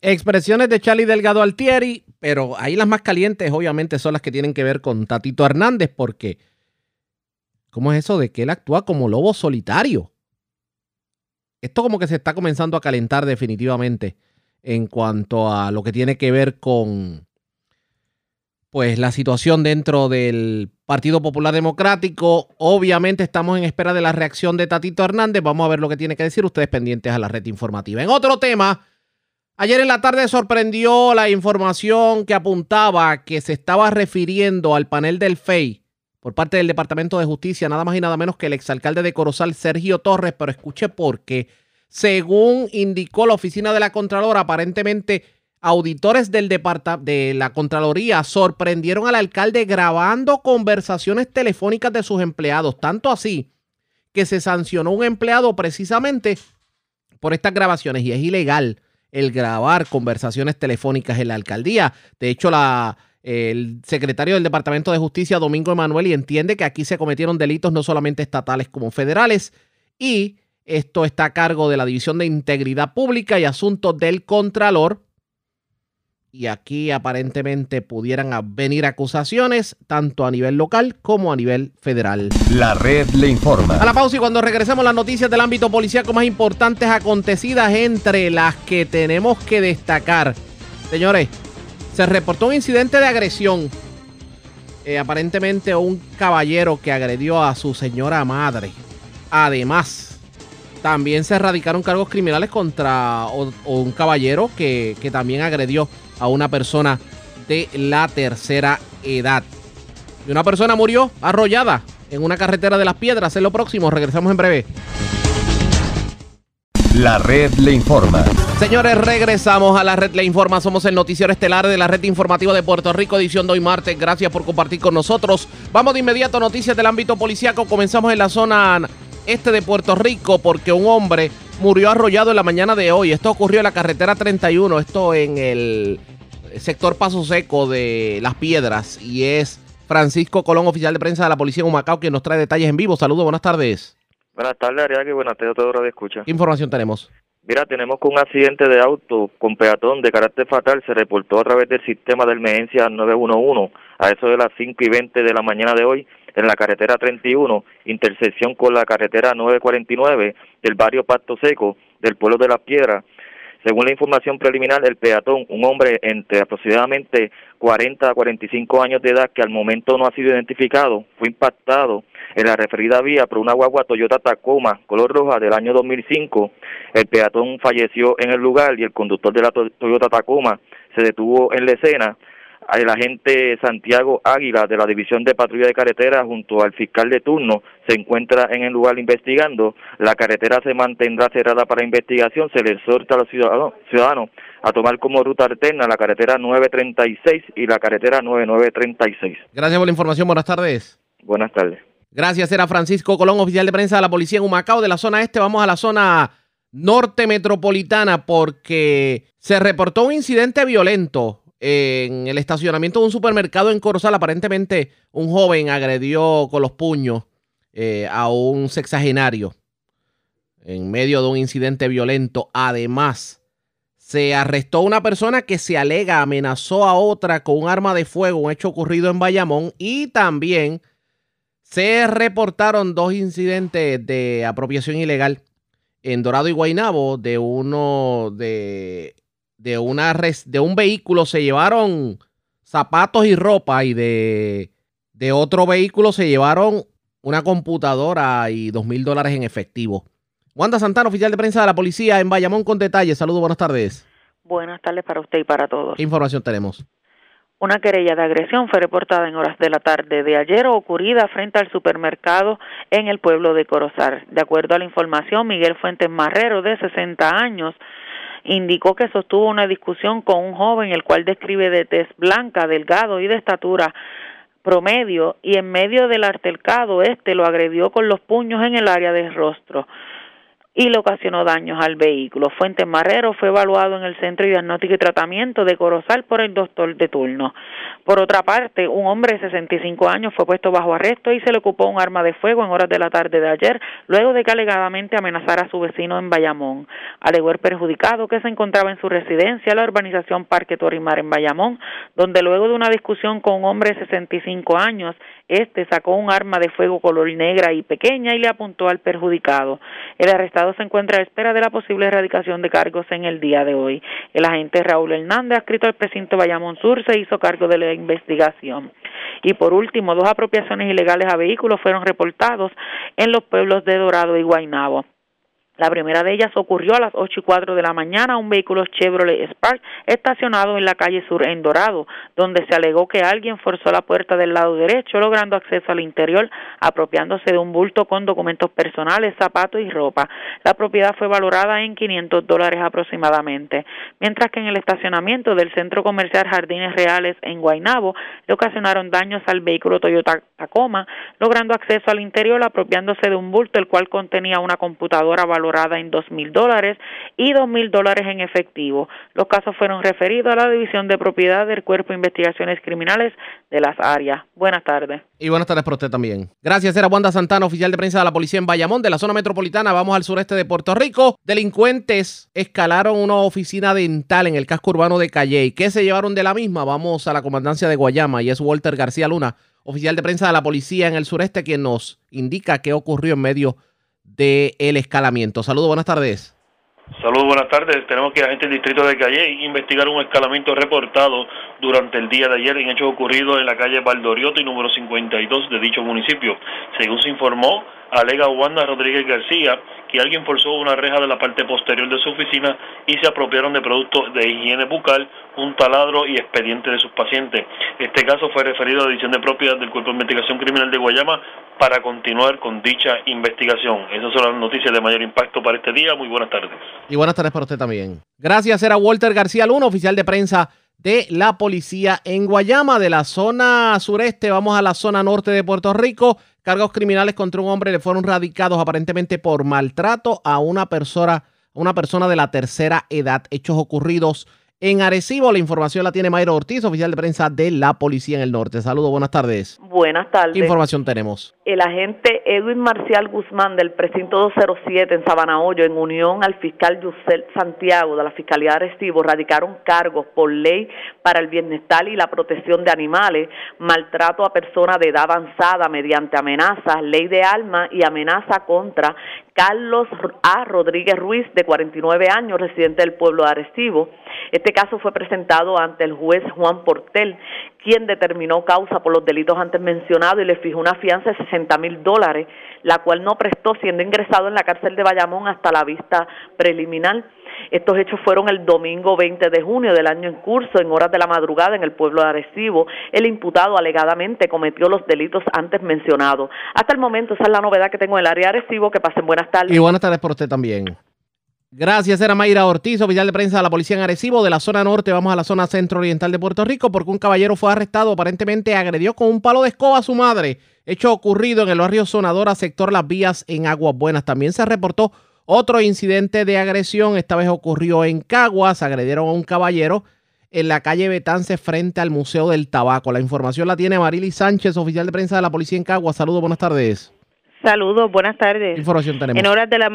Expresiones de Charlie Delgado Altieri, pero ahí las más calientes obviamente son las que tienen que ver con Tatito Hernández, porque ¿cómo es eso de que él actúa como lobo solitario? Esto como que se está comenzando a calentar definitivamente en cuanto a lo que tiene que ver con pues la situación dentro del Partido Popular Democrático. Obviamente estamos en espera de la reacción de Tatito Hernández. Vamos a ver lo que tiene que decir ustedes pendientes a la red informativa. En otro tema, ayer en la tarde sorprendió la información que apuntaba que se estaba refiriendo al panel del FEI por parte del Departamento de Justicia, nada más y nada menos que el exalcalde de Corozal, Sergio Torres, pero escuche por qué según indicó la oficina de la Contralora, aparentemente auditores del de la Contraloría sorprendieron al alcalde grabando conversaciones telefónicas de sus empleados, tanto así que se sancionó un empleado precisamente por estas grabaciones y es ilegal el grabar conversaciones telefónicas en la alcaldía. De hecho, la, el secretario del Departamento de Justicia, Domingo Emanuel, entiende que aquí se cometieron delitos no solamente estatales como federales y esto está a cargo de la División de Integridad Pública y Asuntos del Contralor. Y aquí aparentemente pudieran venir acusaciones tanto a nivel local como a nivel federal. La red le informa. A la pausa y cuando regresemos las noticias del ámbito policíaco más importantes acontecidas entre las que tenemos que destacar. Señores, se reportó un incidente de agresión. Eh, aparentemente un caballero que agredió a su señora madre. Además, también se erradicaron cargos criminales contra un caballero que, que también agredió a una persona de la tercera edad. Y una persona murió arrollada en una carretera de las piedras. En lo próximo, regresamos en breve. La red le informa. Señores, regresamos a la red le informa. Somos el noticiero estelar de la red informativa de Puerto Rico, edición de hoy martes. Gracias por compartir con nosotros. Vamos de inmediato a noticias del ámbito policíaco. Comenzamos en la zona este de Puerto Rico porque un hombre murió arrollado en la mañana de hoy. Esto ocurrió en la carretera 31, esto en el sector Paso Seco de Las Piedras y es Francisco Colón, oficial de prensa de la policía en Humacao, quien nos trae detalles en vivo. Saludos, buenas tardes. Buenas tardes, Ariadne. Buenas tardes a todos los que escuchan. ¿Qué información tenemos? Mira, tenemos que un accidente de auto con peatón de carácter fatal se reportó a través del sistema de emergencia 911 a eso de las 5 y 20 de la mañana de hoy en la carretera 31, intersección con la carretera 949 del barrio Pasto Seco del pueblo de Las Piedras. Según la información preliminar, el peatón, un hombre entre aproximadamente 40 a 45 años de edad que al momento no ha sido identificado, fue impactado en la referida vía por una guagua Toyota Tacoma color roja del año 2005. El peatón falleció en el lugar y el conductor de la Toyota Tacoma se detuvo en la escena el agente Santiago Águila de la División de Patrulla de Carretera junto al fiscal de turno se encuentra en el lugar investigando. La carretera se mantendrá cerrada para investigación. Se le exhorta a los ciudadanos, a tomar como ruta alterna la carretera 936 y la carretera 9936. Gracias por la información. Buenas tardes. Buenas tardes. Gracias. Era Francisco Colón, oficial de prensa de la policía en Humacao de la zona este. Vamos a la zona norte metropolitana porque se reportó un incidente violento en el estacionamiento de un supermercado en Corozal, aparentemente un joven agredió con los puños eh, a un sexagenario en medio de un incidente violento. Además, se arrestó una persona que se alega amenazó a otra con un arma de fuego, un hecho ocurrido en Bayamón, y también se reportaron dos incidentes de apropiación ilegal en Dorado y Guaynabo de uno de de, una de un vehículo se llevaron zapatos y ropa y de, de otro vehículo se llevaron una computadora y dos mil dólares en efectivo. Wanda Santana, oficial de prensa de la policía en Bayamón con detalles. Saludos, buenas tardes. Buenas tardes para usted y para todos. ¿Qué información tenemos? Una querella de agresión fue reportada en horas de la tarde de ayer ocurrida frente al supermercado en el pueblo de Corozar. De acuerdo a la información, Miguel Fuentes Marrero, de 60 años, indicó que sostuvo una discusión con un joven el cual describe de tez blanca, delgado y de estatura promedio y en medio del altercado este lo agredió con los puños en el área del rostro y le ocasionó daños al vehículo. Fuentes Marrero fue evaluado en el Centro de Diagnóstico y Tratamiento de Corozal por el doctor de turno. Por otra parte, un hombre de 65 años fue puesto bajo arresto y se le ocupó un arma de fuego en horas de la tarde de ayer, luego de que alegadamente amenazara a su vecino en Bayamón. Alegó el perjudicado que se encontraba en su residencia, la urbanización Parque Torimar en Bayamón, donde luego de una discusión con un hombre de 65 años, este sacó un arma de fuego color negra y pequeña y le apuntó al perjudicado. El arrestado se encuentra a espera de la posible erradicación de cargos en el día de hoy. El agente Raúl Hernández, adscrito al precinto Bayamón Sur, se hizo cargo de la investigación. Y por último, dos apropiaciones ilegales a vehículos fueron reportados en los pueblos de Dorado y Guaynabo. La primera de ellas ocurrió a las 8 y 4 de la mañana, un vehículo Chevrolet Spark estacionado en la calle Sur en Dorado, donde se alegó que alguien forzó la puerta del lado derecho, logrando acceso al interior, apropiándose de un bulto con documentos personales, zapatos y ropa. La propiedad fue valorada en 500 dólares aproximadamente, mientras que en el estacionamiento del centro comercial Jardines Reales en Guaynabo le ocasionaron daños al vehículo Toyota Tacoma, logrando acceso al interior, apropiándose de un bulto el cual contenía una computadora valorada valorada en dos mil dólares y dos mil dólares en efectivo. Los casos fueron referidos a la División de Propiedad del Cuerpo de Investigaciones Criminales de las áreas. Buenas tardes. Y buenas tardes para usted también. Gracias, era Wanda Santana, oficial de prensa de la policía en Bayamón, de la zona metropolitana. Vamos al sureste de Puerto Rico. Delincuentes escalaron una oficina dental en el casco urbano de Calley. ¿Qué se llevaron de la misma? Vamos a la comandancia de Guayama y es Walter García Luna, oficial de prensa de la policía en el sureste, quien nos indica qué ocurrió en medio del el escalamiento. Saludos, buenas tardes. Saludos, buenas tardes. Tenemos que la gente del distrito de Calle investigar un escalamiento reportado durante el día de ayer en hechos ocurridos en la calle Valdorioto y número 52 de dicho municipio. Según se informó, alega Wanda Rodríguez García que alguien forzó una reja de la parte posterior de su oficina y se apropiaron de productos de higiene bucal, un taladro y expediente de sus pacientes. Este caso fue referido a la División de Propiedad del Cuerpo de Investigación Criminal de Guayama para continuar con dicha investigación. Esas son las noticias de mayor impacto para este día. Muy buenas tardes. Y buenas tardes para usted también. Gracias, era Walter García Luna, oficial de prensa de la policía en Guayama, de la zona sureste. Vamos a la zona norte de Puerto Rico. Cargos criminales contra un hombre le fueron radicados aparentemente por maltrato a una persona, una persona de la tercera edad. Hechos ocurridos en Arecibo. La información la tiene Mayra Ortiz, oficial de prensa de la policía en el norte. Saludos, buenas tardes. Buenas tardes. ¿Qué información tenemos? El agente Edwin Marcial Guzmán del precinto 207 en Sabana Hoyo, en unión al fiscal Yusel Santiago de la Fiscalía de Arecibo, radicaron cargos por ley para el bienestar y la protección de animales, maltrato a personas de edad avanzada mediante amenazas, ley de alma y amenaza contra Carlos A. Rodríguez Ruiz, de 49 años, residente del pueblo de Arecibo. Este caso fue presentado ante el juez Juan Portel, quien determinó causa por los delitos antes mencionados y le fijó una fianza de 60 mil dólares, la cual no prestó, siendo ingresado en la cárcel de Bayamón hasta la vista preliminar. Estos hechos fueron el domingo 20 de junio del año en curso, en horas de la madrugada, en el pueblo de Arecibo. El imputado alegadamente cometió los delitos antes mencionados. Hasta el momento, esa es la novedad que tengo en el área de Arecibo. Que pasen buenas tardes. Y buenas tardes por usted también. Gracias, era Mayra Ortiz, oficial de prensa de la policía en Arecibo. De la zona norte vamos a la zona centro-oriental de Puerto Rico porque un caballero fue arrestado, aparentemente agredió con un palo de escoba a su madre. Hecho ocurrido en el barrio Sonadora, sector Las Vías, en Aguas Buenas. También se reportó otro incidente de agresión, esta vez ocurrió en Caguas, agredieron a un caballero en la calle Betance frente al Museo del Tabaco. La información la tiene Marily Sánchez, oficial de prensa de la policía en Caguas. Saludos, buenas tardes. Saludos, buenas tardes. ¿Qué información tenemos? En horas de la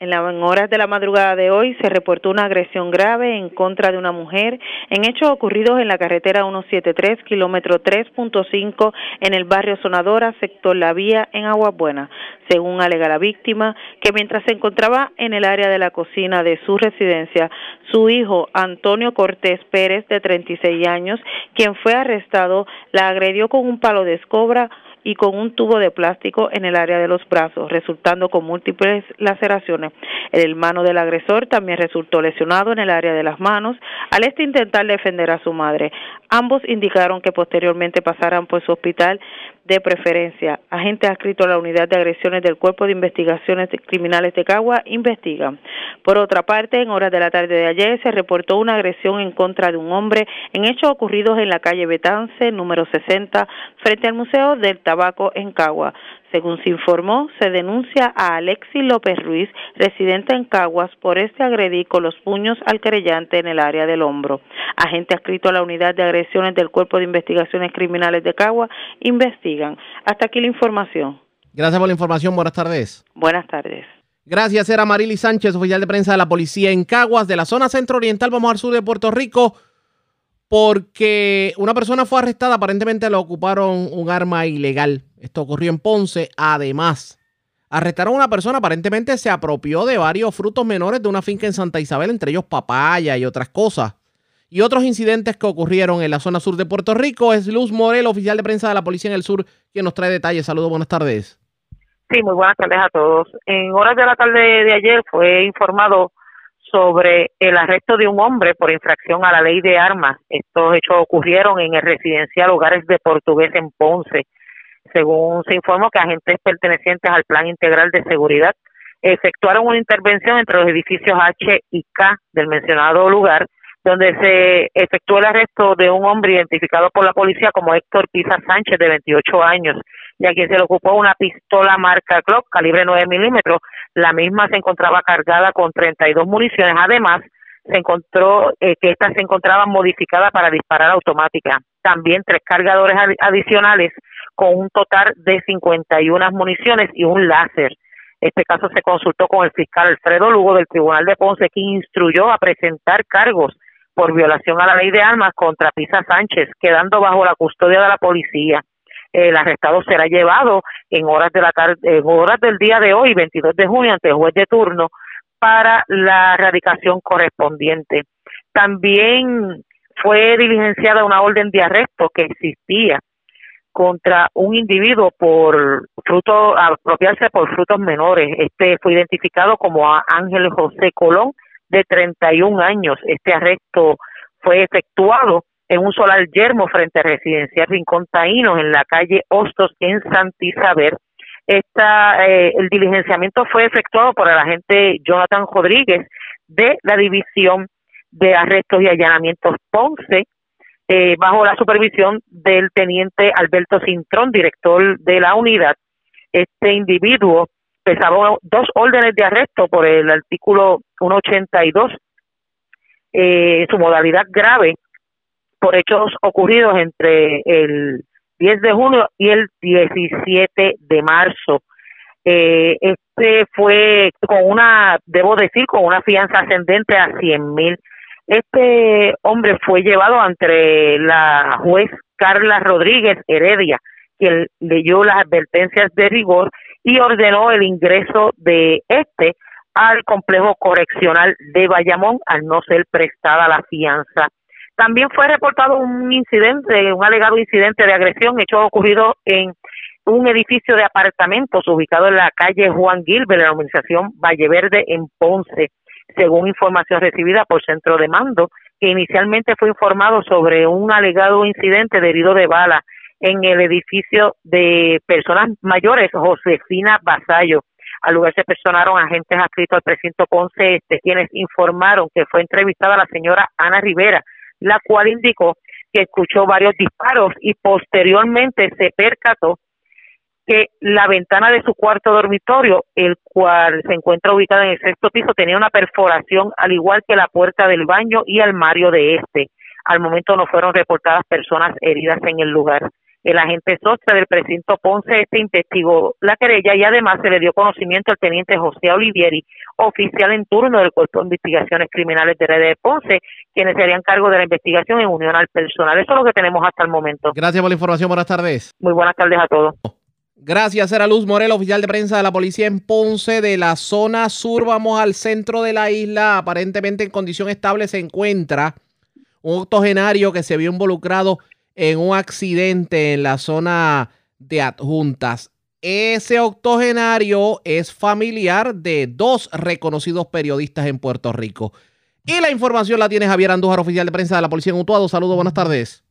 en, horas de la madrugada de hoy se reportó una agresión grave en contra de una mujer en hechos ocurridos en la carretera 173, kilómetro 3.5, en el barrio Sonadora, sector La Vía, en Aguas Buenas. Según alega la víctima, que mientras se encontraba en el área de la cocina de su residencia, su hijo Antonio Cortés Pérez, de 36 años, quien fue arrestado, la agredió con un palo de escobra y con un tubo de plástico en el área de los brazos, resultando con múltiples laceraciones. El hermano del agresor también resultó lesionado en el área de las manos al este intentar defender a su madre. Ambos indicaron que posteriormente pasarán por su hospital de preferencia. Agentes adscritos a la Unidad de Agresiones del Cuerpo de Investigaciones Criminales de Cagua investigan. Por otra parte, en horas de la tarde de ayer se reportó una agresión en contra de un hombre en hechos ocurridos en la calle Betance, número 60, frente al Museo del Tabaco en Cagua. Según se informó, se denuncia a Alexi López Ruiz, residente en Caguas, por este agredir con los puños al querellante en el área del hombro. Agente adscrito a la unidad de agresiones del Cuerpo de Investigaciones Criminales de Caguas investigan. Hasta aquí la información. Gracias por la información. Buenas tardes. Buenas tardes. Gracias, era Marily Sánchez, oficial de prensa de la policía en Caguas, de la zona centro-oriental. Vamos al sur de Puerto Rico porque una persona fue arrestada, aparentemente le ocuparon un arma ilegal. Esto ocurrió en Ponce. Además, arrestaron a una persona, aparentemente se apropió de varios frutos menores de una finca en Santa Isabel, entre ellos papaya y otras cosas. Y otros incidentes que ocurrieron en la zona sur de Puerto Rico es Luz Morel, oficial de prensa de la policía en el sur, quien nos trae detalles. Saludos, buenas tardes. Sí, muy buenas tardes a todos. En horas de la tarde de ayer fue informado sobre el arresto de un hombre por infracción a la ley de armas. Estos hechos ocurrieron en el residencial Hogares de Portugués en Ponce. Según se informó que agentes pertenecientes al Plan Integral de Seguridad efectuaron una intervención entre los edificios H y K del mencionado lugar, donde se efectuó el arresto de un hombre identificado por la policía como Héctor Pisa Sánchez, de 28 años, y a quien se le ocupó una pistola marca Glock, calibre 9 milímetros, la misma se encontraba cargada con 32 municiones. Además, se encontró eh, que esta se encontraba modificada para disparar automática. También tres cargadores adicionales con un total de 51 municiones y un láser. Este caso se consultó con el fiscal Alfredo Lugo del Tribunal de Ponce, quien instruyó a presentar cargos por violación a la ley de armas contra Pisa Sánchez, quedando bajo la custodia de la policía el arrestado será llevado en horas de la tarde, en horas del día de hoy, 22 de junio, ante el juez de turno para la erradicación correspondiente. También fue diligenciada una orden de arresto que existía contra un individuo por fruto apropiarse por frutos menores. Este fue identificado como Ángel José Colón de 31 años. Este arresto fue efectuado en un solar yermo frente a Residencial Rincón Taíno en la calle Hostos en Santisabel. Esta, eh, el diligenciamiento fue efectuado por el agente Jonathan Rodríguez de la División de Arrestos y Allanamientos Ponce, eh, bajo la supervisión del teniente Alberto Cintrón, director de la unidad. Este individuo pesaba dos órdenes de arresto por el artículo 182 eh, su modalidad grave por hechos ocurridos entre el 10 de junio y el 17 de marzo. Eh, este fue con una, debo decir, con una fianza ascendente a 100 mil. Este hombre fue llevado ante la juez Carla Rodríguez Heredia, quien leyó las advertencias de rigor y ordenó el ingreso de este al complejo correccional de Bayamón al no ser prestada la fianza. También fue reportado un incidente, un alegado incidente de agresión hecho ocurrido en un edificio de apartamentos ubicado en la calle Juan Gilbert, en la organización Valle Verde en Ponce, según información recibida por centro de mando, que inicialmente fue informado sobre un alegado incidente de herido de bala en el edificio de personas mayores, Josefina Basayo. Al lugar se personaron agentes adscritos al precinto Ponce Este, quienes informaron que fue entrevistada la señora Ana Rivera, la cual indicó que escuchó varios disparos y posteriormente se percató que la ventana de su cuarto dormitorio, el cual se encuentra ubicada en el sexto piso, tenía una perforación al igual que la puerta del baño y armario de este. Al momento no fueron reportadas personas heridas en el lugar. El agente socia del precinto Ponce este investigó la querella y además se le dio conocimiento al teniente José Olivieri, oficial en turno del Cuerpo de Investigaciones Criminales de Red de Ponce, quienes se harían cargo de la investigación en unión al personal. Eso es lo que tenemos hasta el momento. Gracias por la información. Buenas tardes. Muy buenas tardes a todos. Gracias, era Luz Morel, oficial de prensa de la policía en Ponce, de la zona sur. Vamos al centro de la isla. Aparentemente en condición estable se encuentra un octogenario que se vio involucrado en un accidente en la zona de adjuntas. Ese octogenario es familiar de dos reconocidos periodistas en Puerto Rico. Y la información la tiene Javier Andújar, oficial de prensa de la Policía en Utuado. Saludos, buenas tardes.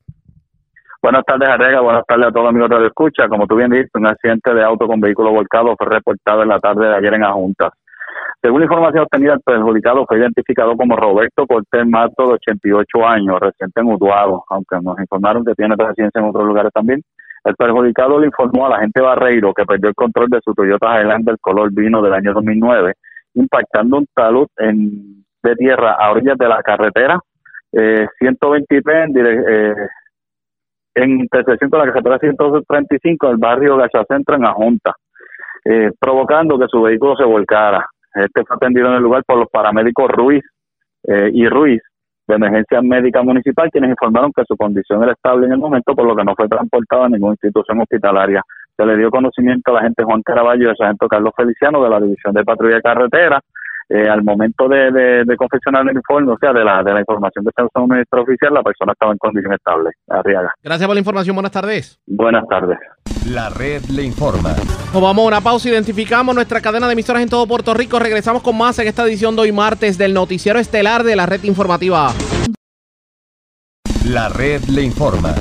Buenas tardes, Arrega. Buenas tardes a todos los amigos de la escucha. Como tú bien dijiste, un accidente de auto con vehículo volcado fue reportado en la tarde de ayer en Ajuntas. Según la información obtenida, el perjudicado fue identificado como Roberto Cortés Mato, de 88 años, residente en Utuado, aunque nos informaron que tiene residencia en otros lugares también. El perjudicado le informó a la gente Barreiro que perdió el control de su Toyota Highlander color vino del año 2009, impactando un talud en, de tierra a orillas de la carretera eh, 123 en, eh, en intersección con la carretera 135 del barrio Gachacentro en Ajunta, eh, provocando que su vehículo se volcara. Este fue atendido en el lugar por los paramédicos Ruiz eh, y Ruiz de Emergencia Médica Municipal, quienes informaron que su condición era estable en el momento, por lo que no fue transportado a ninguna institución hospitalaria. Se le dio conocimiento a la gente Juan Caraballo y al sargento Carlos Feliciano de la División de Patrulla Carretera. Eh, al momento de, de, confeccionar el informe, o sea, de la, de la información que está en un ministro oficial, la persona estaba en condición estable. Arriaga. Gracias por la información. Buenas tardes. Buenas tardes. La red le informa. Nos vamos a una pausa, identificamos nuestra cadena de emisoras en todo Puerto Rico. Regresamos con más en esta edición de hoy martes del noticiero estelar de la red informativa. La red le informa.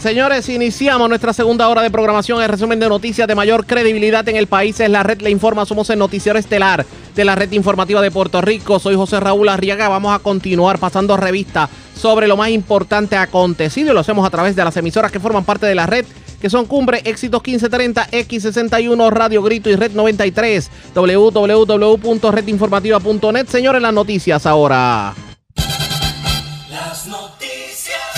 Señores, iniciamos nuestra segunda hora de programación. El resumen de noticias de mayor credibilidad en el país es la red Le Informa. Somos el noticiero estelar de la red informativa de Puerto Rico. Soy José Raúl Arriaga. Vamos a continuar pasando revista sobre lo más importante acontecido lo hacemos a través de las emisoras que forman parte de la red, que son Cumbre, Éxitos 1530, X61, Radio Grito y Red 93, www.redinformativa.net. Señores, las noticias ahora.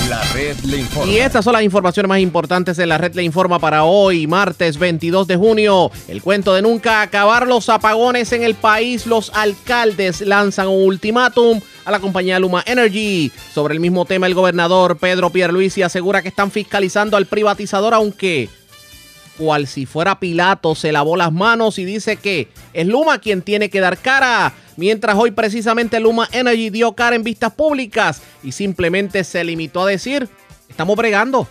La red le informa. Y estas son las informaciones más importantes en la red le informa para hoy, martes 22 de junio. El cuento de nunca acabar los apagones en el país. Los alcaldes lanzan un ultimátum a la compañía Luma Energy. Sobre el mismo tema, el gobernador Pedro Pierluisi asegura que están fiscalizando al privatizador, aunque cual si fuera Pilato se lavó las manos y dice que es Luma quien tiene que dar cara. Mientras hoy precisamente Luma Energy dio cara en vistas públicas y simplemente se limitó a decir, estamos bregando.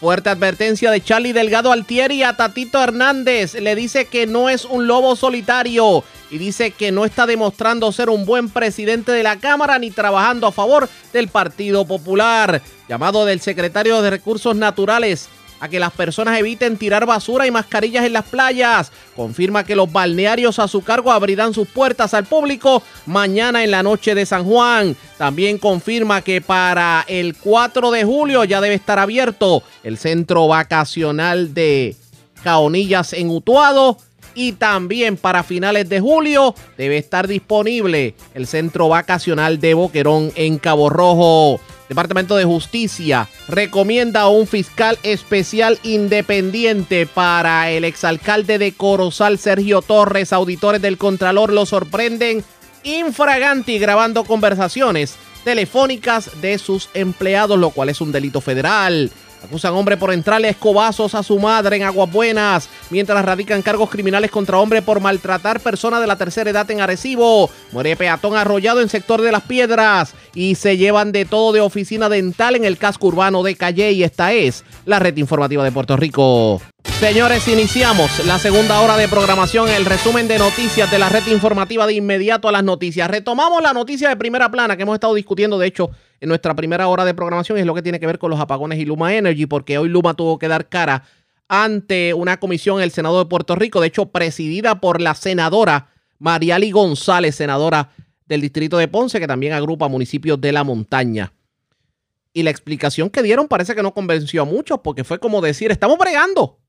Fuerte advertencia de Charlie Delgado Altieri a Tatito Hernández. Le dice que no es un lobo solitario y dice que no está demostrando ser un buen presidente de la Cámara ni trabajando a favor del Partido Popular. Llamado del secretario de Recursos Naturales a que las personas eviten tirar basura y mascarillas en las playas. Confirma que los balnearios a su cargo abrirán sus puertas al público mañana en la noche de San Juan. También confirma que para el 4 de julio ya debe estar abierto el centro vacacional de Caonillas en Utuado y también para finales de julio debe estar disponible el centro vacacional de Boquerón en Cabo Rojo. Departamento de Justicia recomienda un fiscal especial independiente para el exalcalde de Corozal, Sergio Torres. Auditores del Contralor lo sorprenden infraganti grabando conversaciones telefónicas de sus empleados, lo cual es un delito federal. Acusan hombre por entrarle escobazos a su madre en Aguas Buenas, mientras radican cargos criminales contra hombre por maltratar persona de la tercera edad en Arecibo. Muere peatón arrollado en sector de las piedras y se llevan de todo de oficina dental en el casco urbano de Calle y esta es la red informativa de Puerto Rico. Señores, iniciamos la segunda hora de programación, el resumen de noticias de la red informativa de inmediato a las noticias. Retomamos la noticia de primera plana que hemos estado discutiendo, de hecho, en nuestra primera hora de programación, es lo que tiene que ver con los apagones y Luma Energy, porque hoy Luma tuvo que dar cara ante una comisión en el Senado de Puerto Rico, de hecho, presidida por la senadora Mariali González, senadora del distrito de Ponce, que también agrupa municipios de la montaña. Y la explicación que dieron parece que no convenció a muchos, porque fue como decir, estamos bregando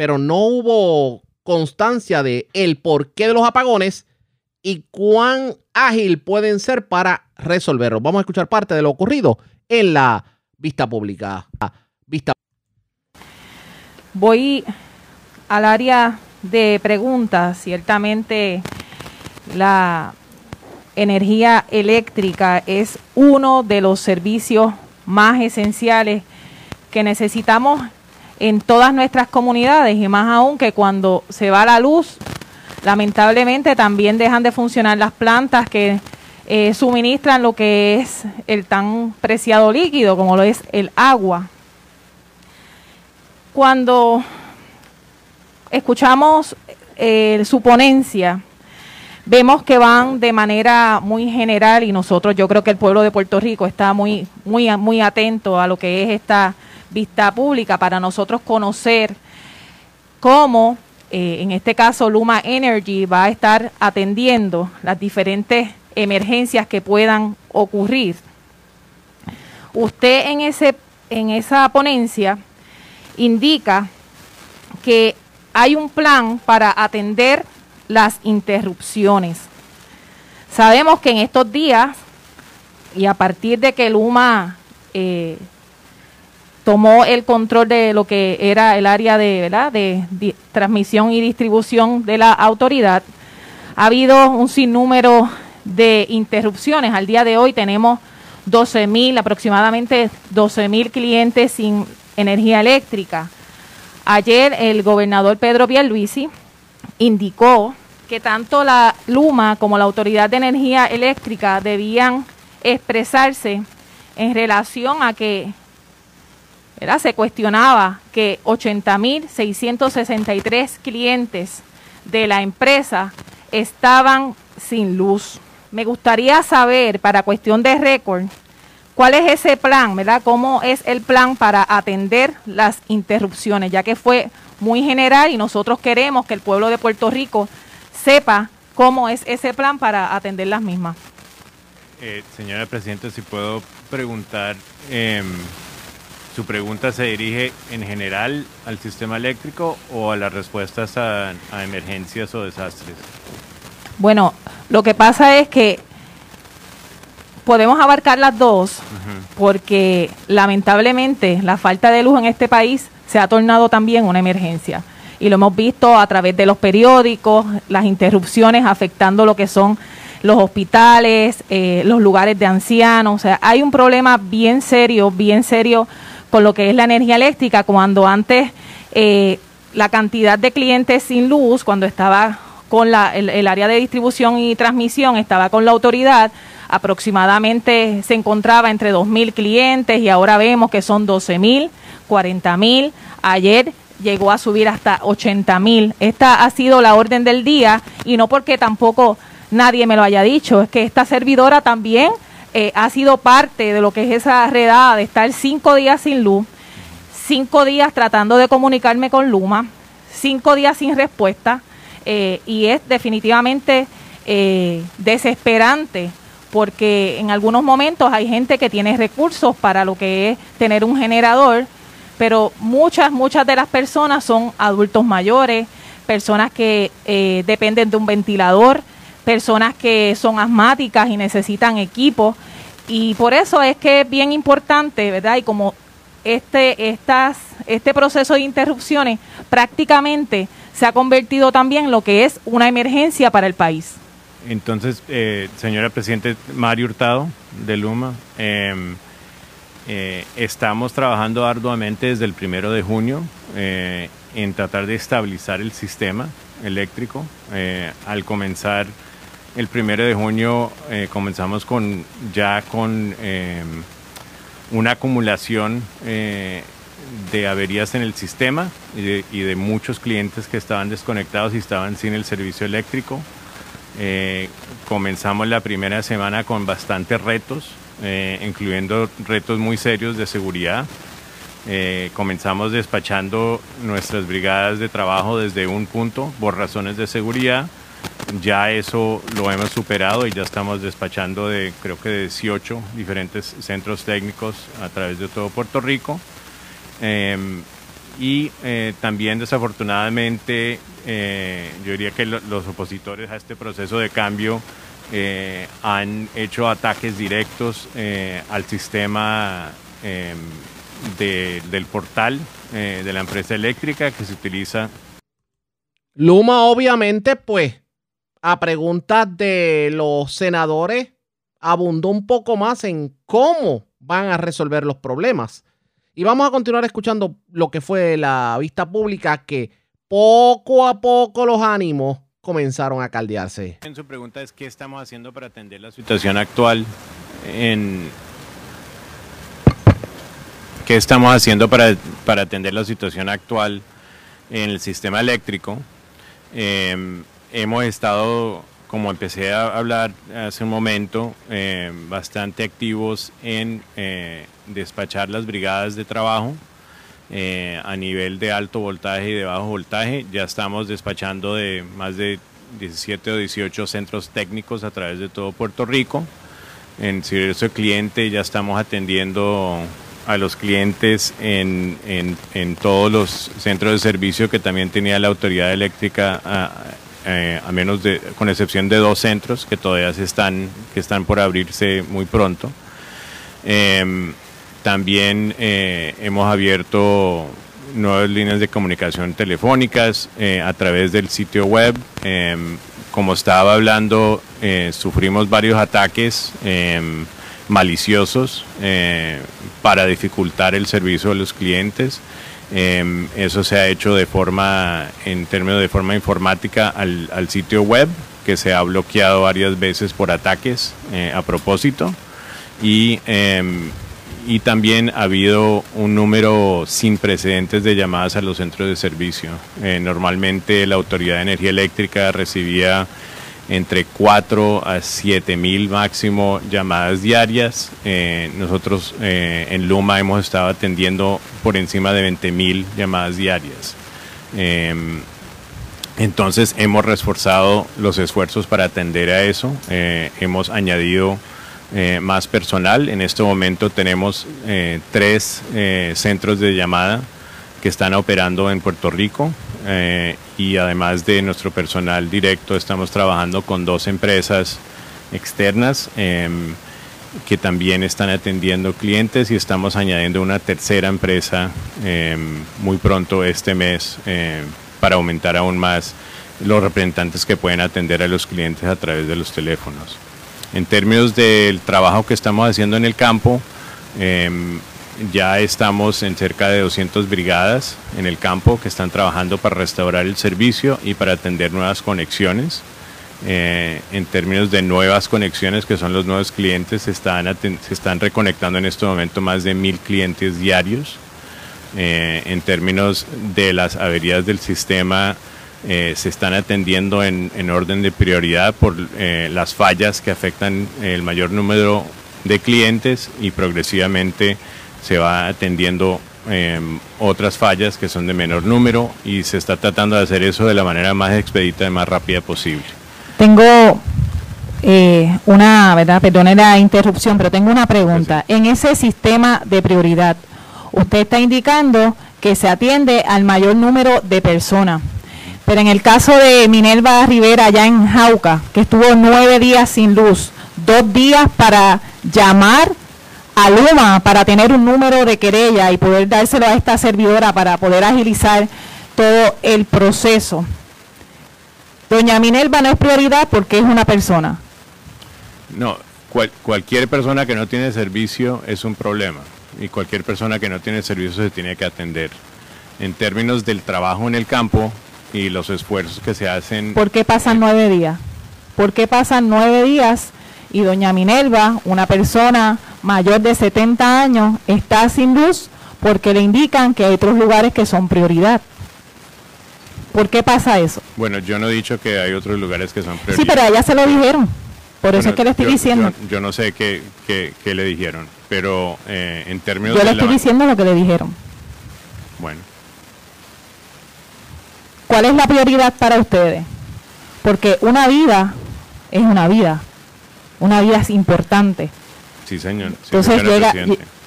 pero no hubo constancia de el porqué de los apagones y cuán ágil pueden ser para resolverlos. Vamos a escuchar parte de lo ocurrido en la vista pública. Vista. Voy al área de preguntas. Ciertamente la energía eléctrica es uno de los servicios más esenciales que necesitamos en todas nuestras comunidades y más aún que cuando se va la luz, lamentablemente también dejan de funcionar las plantas que eh, suministran lo que es el tan preciado líquido como lo es el agua. Cuando escuchamos eh, su ponencia, vemos que van de manera muy general y nosotros, yo creo que el pueblo de Puerto Rico está muy, muy, muy atento a lo que es esta vista pública para nosotros conocer cómo, eh, en este caso, Luma Energy va a estar atendiendo las diferentes emergencias que puedan ocurrir. Usted en, ese, en esa ponencia indica que hay un plan para atender las interrupciones. Sabemos que en estos días, y a partir de que Luma eh, tomó el control de lo que era el área de, ¿verdad? de, transmisión y distribución de la autoridad, ha habido un sinnúmero de interrupciones. Al día de hoy tenemos 12 mil, aproximadamente 12 mil clientes sin energía eléctrica. Ayer el gobernador Pedro Pierluisi indicó que tanto la Luma como la Autoridad de Energía Eléctrica debían expresarse en relación a que se cuestionaba que 80.663 clientes de la empresa estaban sin luz. Me gustaría saber, para cuestión de récord, cuál es ese plan, ¿verdad? ¿Cómo es el plan para atender las interrupciones? Ya que fue muy general y nosotros queremos que el pueblo de Puerto Rico sepa cómo es ese plan para atender las mismas. Eh, señora Presidenta, si puedo preguntar, eh, ¿Su pregunta se dirige en general al sistema eléctrico o a las respuestas a, emergencias o desastres? Bueno, lo que pasa es que podemos abarcar las dos porque lamentablemente la falta de luz en este país se ha tornado también una emergencia. Y lo hemos visto a través de los periódicos, las interrupciones afectando lo que son los hospitales, eh, los lugares de ancianos. O sea, hay un problema bien serio, bien serio con lo que es la energía eléctrica, cuando antes eh, la cantidad de clientes sin luz, cuando estaba con la, el, área de distribución y transmisión, estaba con la autoridad, aproximadamente se encontraba entre 2.000 clientes y ahora vemos que son 12.000, 40.000. Ayer llegó a subir hasta 80.000. Esta ha sido la orden del día y no porque tampoco nadie me lo haya dicho, es que esta servidora también eh, ha sido parte de lo que es esa redada de estar cinco días sin luz, cinco días tratando de comunicarme con Luma, cinco días sin respuesta, eh, y es definitivamente eh, desesperante porque en algunos momentos hay gente que tiene recursos para lo que es tener un generador, pero muchas, muchas de las personas son adultos mayores, personas que eh, dependen de un ventilador, personas que son asmáticas y necesitan equipo. Y por eso es que es bien importante, ¿verdad? Y como este, estas, este proceso de interrupciones prácticamente se ha convertido también lo que es una emergencia para el país. Entonces, eh, señora Presidente Mario Hurtado de Luma, em, eh, estamos trabajando arduamente desde el primero de junio eh, en tratar de estabilizar el sistema eléctrico. al comenzar el primero de junio, comenzamos con ya con em, una acumulación de averías en el sistema y de, muchos clientes que estaban desconectados y estaban sin el servicio eléctrico. Eh, comenzamos la primera semana con bastantes retos, eh, incluyendo retos muy serios de seguridad. Eh, comenzamos despachando nuestras brigadas de trabajo desde un punto por razones de seguridad. Ya eso lo hemos superado y ya estamos despachando de creo que de 18 diferentes centros técnicos a través de todo Puerto Rico. Em, y eh, también desafortunadamente eh, yo diría que los opositores a este proceso de cambio eh, han hecho ataques directos al sistema em, del portal de la empresa eléctrica que se utiliza. Luma obviamente pues a preguntas de los senadores abundó un poco más en cómo van a resolver los problemas. Y vamos a continuar escuchando lo que fue la vista pública que poco a poco los ánimos comenzaron a caldearse. En su pregunta es qué estamos haciendo para atender la situación actual en qué estamos haciendo para, para atender la situación actual en el sistema eléctrico. Em, hemos estado como empecé a hablar hace un momento, eh, bastante activos en eh, despachar las brigadas de trabajo eh, a nivel de alto voltaje y de bajo voltaje. Ya estamos despachando de más de 17 o 18 centros técnicos a través de todo Puerto Rico. En servicio de cliente ya estamos atendiendo a los clientes en, en, todos los centros de servicio que también tenía la autoridad eléctrica eh, a menos de, con excepción de dos centros que todavía se están, que están por abrirse muy pronto. Em, también eh, hemos abierto nuevas líneas de comunicación telefónicas eh, a través del sitio web. Em, como estaba hablando, sufrimos varios ataques em, maliciosos para dificultar el servicio a los clientes. Em, eso se ha hecho de forma, en términos de forma informática al, sitio web, que se ha bloqueado varias veces por ataques eh, a propósito. Y, em, y también ha habido un número sin precedentes de llamadas a los centros de servicio. Eh, normalmente la Autoridad de Energía Eléctrica recibía entre 4 a 7 mil máximo llamadas diarias. Eh, nosotros eh, en Luma hemos estado atendiendo por encima de 20 mil llamadas diarias. Em, entonces hemos reforzado los esfuerzos para atender a eso. Eh, hemos añadido más personal. En este momento tenemos tres centros de llamada que están operando en Puerto Rico eh, y además de nuestro personal directo estamos trabajando con dos empresas externas em, que también están atendiendo clientes y estamos añadiendo una tercera empresa em, muy pronto este mes em, para aumentar aún más los representantes que pueden atender a los clientes a través de los teléfonos. En términos del trabajo que estamos haciendo en el campo, ya estamos en cerca de 200 brigadas en el campo que están trabajando para restaurar el servicio y para atender nuevas conexiones. Eh, en términos de nuevas conexiones, que son los nuevos clientes, se están, se están reconectando en este momento más de mil clientes diarios. Eh, en términos de las averías del sistema, eh, se están atendiendo en, en, orden de prioridad por las fallas que afectan el mayor número de clientes y progresivamente se va atendiendo em, otras fallas que son de menor número y se está tratando de hacer eso de la manera más expedita y más rápida posible. Tengo eh, una, ¿verdad? Perdone la interrupción, pero tengo una pregunta. En ese sistema de prioridad, usted está indicando que se atiende al mayor número de personas, Pero en el caso de Minerva Rivera, allá en Jauca, que estuvo nueve días sin luz, dos días para llamar a Luma para tener un número de querella y poder dárselo a esta servidora para poder agilizar todo el proceso. Doña Minerva no es prioridad porque es una persona. No, cualquier persona que no tiene servicio es un problema y cualquier persona que no tiene servicio se tiene que atender. En términos del trabajo en el campo y los esfuerzos que se hacen. ¿Por qué pasan nueve días? ¿Por qué pasan nueve días y doña Minerva, una persona mayor de 70 años, está sin luz porque le indican que hay otros lugares que son prioridad? ¿Por qué pasa eso? Bueno, yo no he dicho que hay otros lugares que son prioridad. Sí, pero a ella se lo dijeron. Por eso es que le estoy diciendo. Yo, no sé qué, qué, le dijeron, pero eh, en términos Yo le estoy diciendo lo que le dijeron. Bueno. ¿Cuál es la prioridad para ustedes? Porque una vida es una vida. Una vida es importante. Sí, señor. Entonces llega,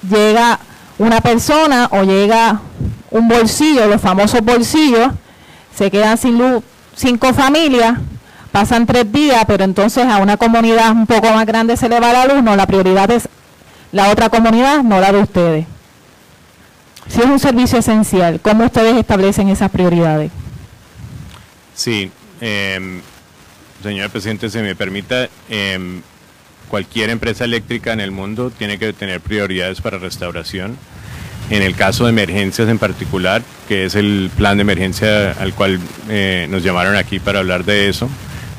llega una persona o llega un bolsillo, los famosos bolsillos, se quedan sin luz cinco familias pasan tres días, pero entonces a una comunidad un poco más grande se le va la luz, no, la prioridad es la otra comunidad, no la de ustedes. Si es un servicio esencial, ¿cómo ustedes establecen esas prioridades? Sí, eh, señor presidente, se me permita, em, cualquier empresa eléctrica en el mundo tiene que tener prioridades para restauración. En el caso de emergencias en particular, que es el plan de emergencia al cual eh, nos llamaron aquí para hablar de eso,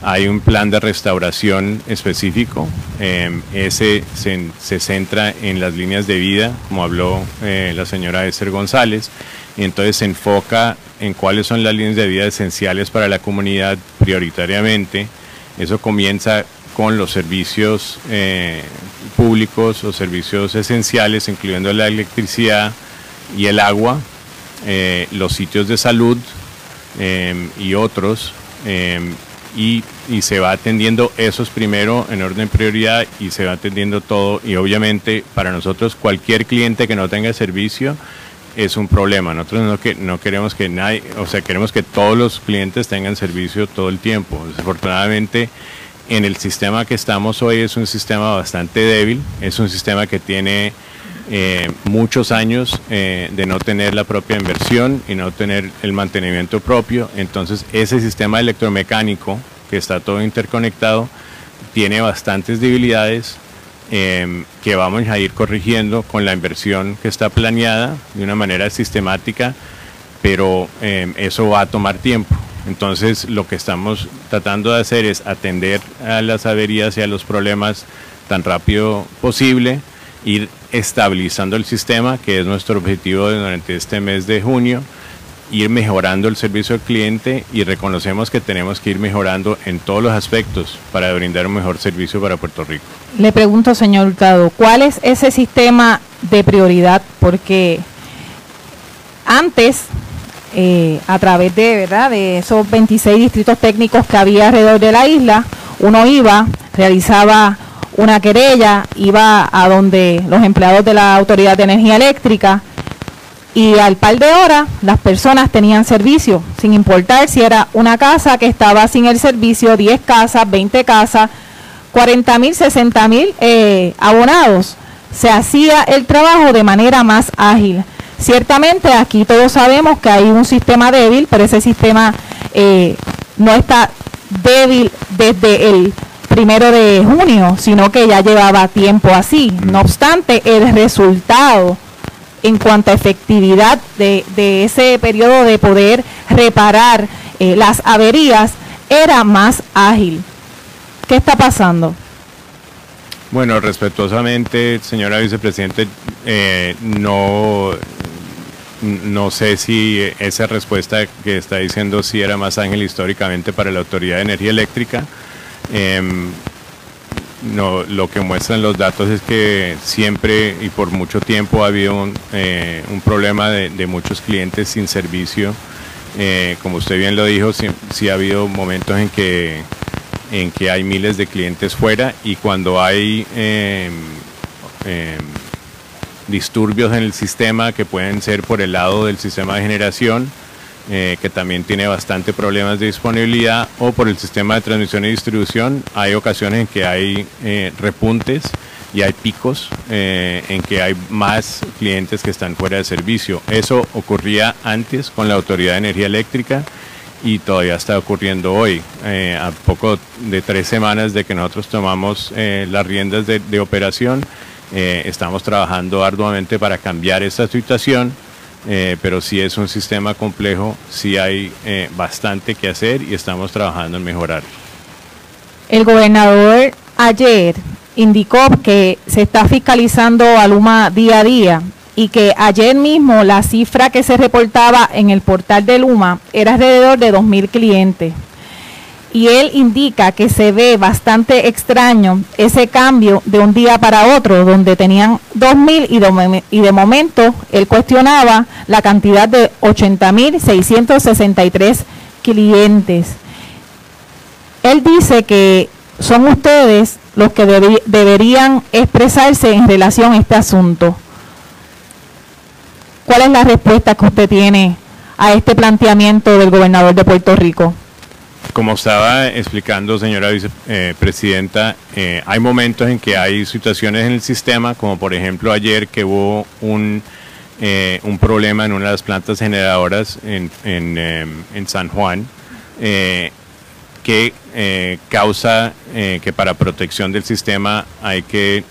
hay un plan de restauración específico. Em, ese se, centra en las líneas de vida, como habló eh, la señora Esther González, y entonces se enfoca en cuáles son las líneas de vida esenciales para la comunidad prioritariamente. Eso comienza con los servicios eh, públicos o servicios esenciales, incluyendo la electricidad y el agua, eh, los sitios de salud em, y otros em, y, se va atendiendo esos primero en orden prioridad y se va atendiendo todo y obviamente para nosotros cualquier cliente que no tenga servicio es un problema. Nosotros no, que, no queremos que nadie, o sea, queremos que todos los clientes tengan servicio todo el tiempo. Desafortunadamente, en el sistema que estamos hoy es un sistema bastante débil, es un sistema que tiene eh, muchos años eh, de no tener la propia inversión y no tener el mantenimiento propio. Entonces ese sistema electromecánico que está todo interconectado tiene bastantes debilidades em, que vamos a ir corrigiendo con la inversión que está planeada de una manera sistemática, pero eso va a tomar tiempo. Entonces lo que estamos tratando de hacer es atender a las averías y a los problemas tan rápido posible ir estabilizando el sistema, que es nuestro objetivo durante este mes de junio, ir mejorando el servicio al cliente y reconocemos que tenemos que ir mejorando en todos los aspectos para brindar un mejor servicio para Puerto Rico. Le pregunto, señor Hurtado, ¿cuál es ese sistema de prioridad? Porque antes, eh, a través de, ¿verdad? de esos 26 distritos técnicos que había alrededor de la isla, uno iba, realizaba una querella, iba a donde los empleados de la Autoridad de Energía Eléctrica y al par de horas las personas tenían servicio, sin importar si era una casa que estaba sin el servicio, 10 casas, 20 casas, 40 mil, 60 mil eh, abonados. Se hacía el trabajo de manera más ágil. Ciertamente aquí todos sabemos que hay un sistema débil, pero ese sistema eh, no está débil desde el primero de junio, sino que ya llevaba tiempo así. No obstante, el resultado en cuanto a efectividad de, ese periodo de poder reparar eh, las averías era más ágil. ¿Qué está pasando? Bueno, respetuosamente, señora vicepresidente, eh, no, no sé si esa respuesta que está diciendo si era más ágil históricamente para la Autoridad de Energía Eléctrica. Em, no, lo que muestran los datos es que siempre y por mucho tiempo ha habido un, eh, problema de, muchos clientes sin servicio. Eh, como usted bien lo dijo, sí, ha habido momentos en que, en que hay miles de clientes fuera y cuando hay em, em, disturbios en el sistema que pueden ser por el lado del sistema de generación, eh, que también tiene bastante problemas de disponibilidad, o por el sistema de transmisión y distribución. Hay ocasiones en que hay eh, repuntes y hay picos eh, en que hay más clientes que están fuera de servicio. Eso ocurría antes con la Autoridad de Energía Eléctrica y todavía está ocurriendo hoy. Eh, a poco de tres semanas de que nosotros tomamos las riendas de operación, eh, estamos trabajando arduamente para cambiar esta situación, eh, pero sí es un sistema complejo, sí hay eh, bastante que hacer y estamos trabajando en mejorar. El gobernador ayer indicó que se está fiscalizando a Luma día a día y que ayer mismo la cifra que se reportaba en el portal de Luma era alrededor de 2.000 clientes. Y él indica que se ve bastante extraño ese cambio de un día para otro, donde tenían 2.000 y y de momento él cuestionaba la cantidad de 80.663 clientes. Él dice que son ustedes los que deberían expresarse en relación a este asunto. ¿Cuál es la respuesta que usted tiene a este planteamiento del gobernador de Puerto Rico? Como estaba explicando, señora vicepresidenta, eh, hay momentos en que hay situaciones en el sistema, como por ejemplo ayer que hubo un, eh, un problema en una de las plantas generadoras en, en, em, en San Juan, eh, que eh, causa eh, que para protección del sistema hay que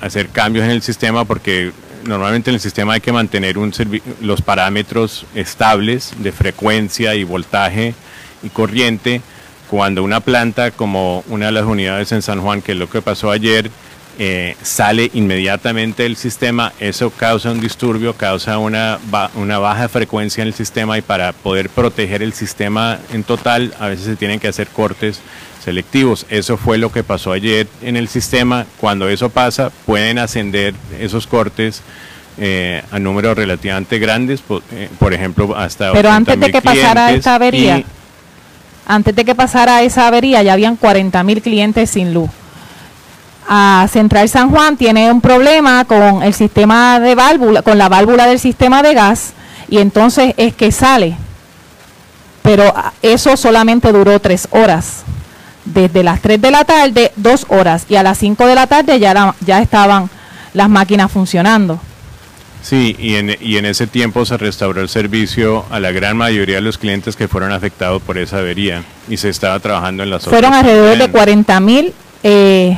hacer cambios en el sistema porque normalmente en el sistema hay que mantener los parámetros estables de frecuencia y voltaje y corriente. Cuando una planta como una de las unidades en San Juan, que es lo que pasó ayer, eh, sale inmediatamente del sistema, eso causa un disturbio, causa una, ba- una baja frecuencia en el sistema y para poder proteger el sistema en total a veces se tienen que hacer cortes selectivos. Eso fue lo que pasó ayer en el sistema. Cuando eso pasa, pueden ascender esos cortes eh, a números relativamente grandes, por, eh, por ejemplo, hasta Pero antes de 80,000 que pasara esta avería, y- antes de que pasara esa avería, ya habían 40 mil clientes sin luz. A Central San Juan tiene un problema con el sistema de válvula, con la válvula del sistema de gas, y entonces es que sale. Pero ah, eso solamente duró tres horas. Desde las 3 de la tarde, dos horas, y a las 5 de la tarde ya, la- ya estaban las máquinas funcionando. Sí, y en, y en ese tiempo se restauró el servicio a la gran mayoría de los clientes que fueron afectados por esa avería y se estaba trabajando en las Fueron alrededor de también. 40 mil eh,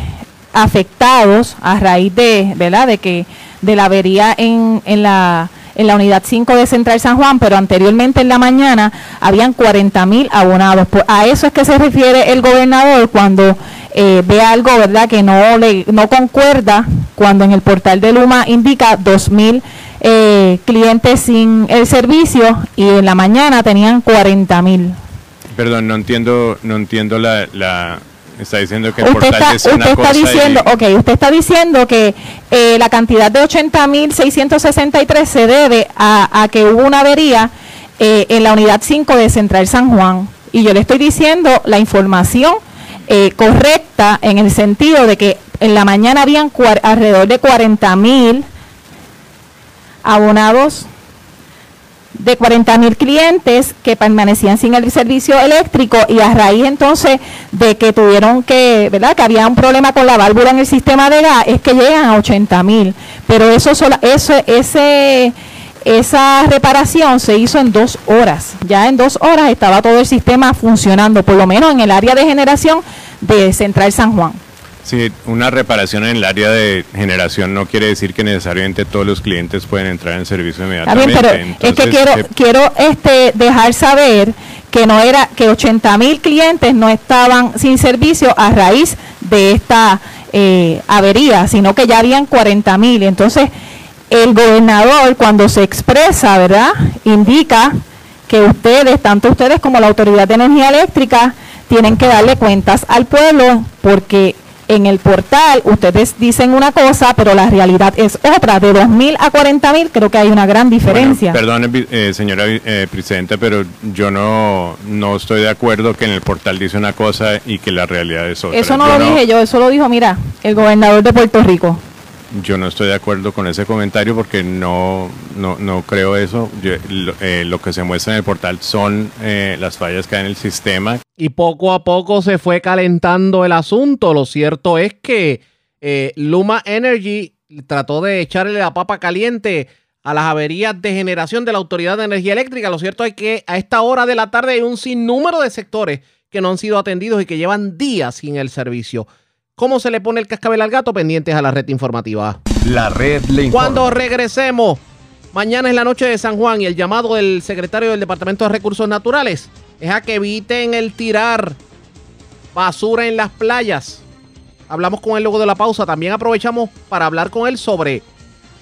afectados a raíz de, ¿verdad? de que de la avería en, en la en la unidad 5 de Central San Juan, pero anteriormente en la mañana habían 40 mil abonados. Pues a eso es que se refiere el gobernador cuando eh, ve algo, ¿verdad?, que no le no concuerda cuando en el portal de Luma indica 2 mil eh, clientes sin el servicio y en la mañana tenían 40 mil. Perdón, no entiendo, no entiendo la, la está diciendo que el usted portal está, una usted está cosa y- diciendo, ok, usted está diciendo que eh, la cantidad de 80.663 se debe a, a que hubo una avería eh, en la unidad 5 de Central San Juan. Y yo le estoy diciendo la información eh, correcta en el sentido de que en la mañana habían cuar- alrededor de 40.000 abonados de 40 mil clientes que permanecían sin el servicio eléctrico y a raíz entonces de que tuvieron que, ¿verdad? Que había un problema con la válvula en el sistema de gas, es que llegan a 80 mil. Pero eso, sola- eso ese, esa reparación se hizo en dos horas. Ya en dos horas estaba todo el sistema funcionando, por lo menos en el área de generación de Central San Juan. Sí, una reparación en el área de generación no quiere decir que necesariamente todos los clientes pueden entrar en servicio inmediatamente. bien, pero es que quiero, eh, quiero este, dejar saber que no era que 80 mil clientes no estaban sin servicio a raíz de esta eh, avería, sino que ya habían 40 mil. Entonces, el gobernador cuando se expresa, ¿verdad? Indica que ustedes, tanto ustedes como la Autoridad de Energía Eléctrica, tienen que darle cuentas al pueblo porque en el portal ustedes dicen una cosa, pero la realidad es otra. De 2.000 a 40.000 creo que hay una gran diferencia. Perdone, vi- eh, señora eh, presidenta, pero yo no, no estoy de acuerdo que en el portal dice una cosa y que la realidad es otra. eso no Yo lo dije yo, eso lo dijo, mira, el gobernador de Puerto Rico. Yo no estoy de acuerdo con ese comentario porque no, no, no creo eso. Eh, lo, que se muestra en el portal son eh, las fallas que hay en el sistema. Y poco a poco se fue calentando el asunto. Lo cierto es que eh, Luma Energy trató de echarle la papa caliente a las averías de generación de la Autoridad de Energía Eléctrica. Lo cierto es que a esta hora de la tarde hay un sinnúmero de sectores que no han sido atendidos y que llevan días sin el servicio. ¿Cómo se le pone el cascabel al gato? Pendientes a la red informativa. La red le informa. Cuando regresemos, mañana es la noche de San Juan y el llamado del secretario del Departamento de Recursos Naturales es a que eviten el tirar basura en las playas. Hablamos con él luego de la pausa. También aprovechamos para hablar con él sobre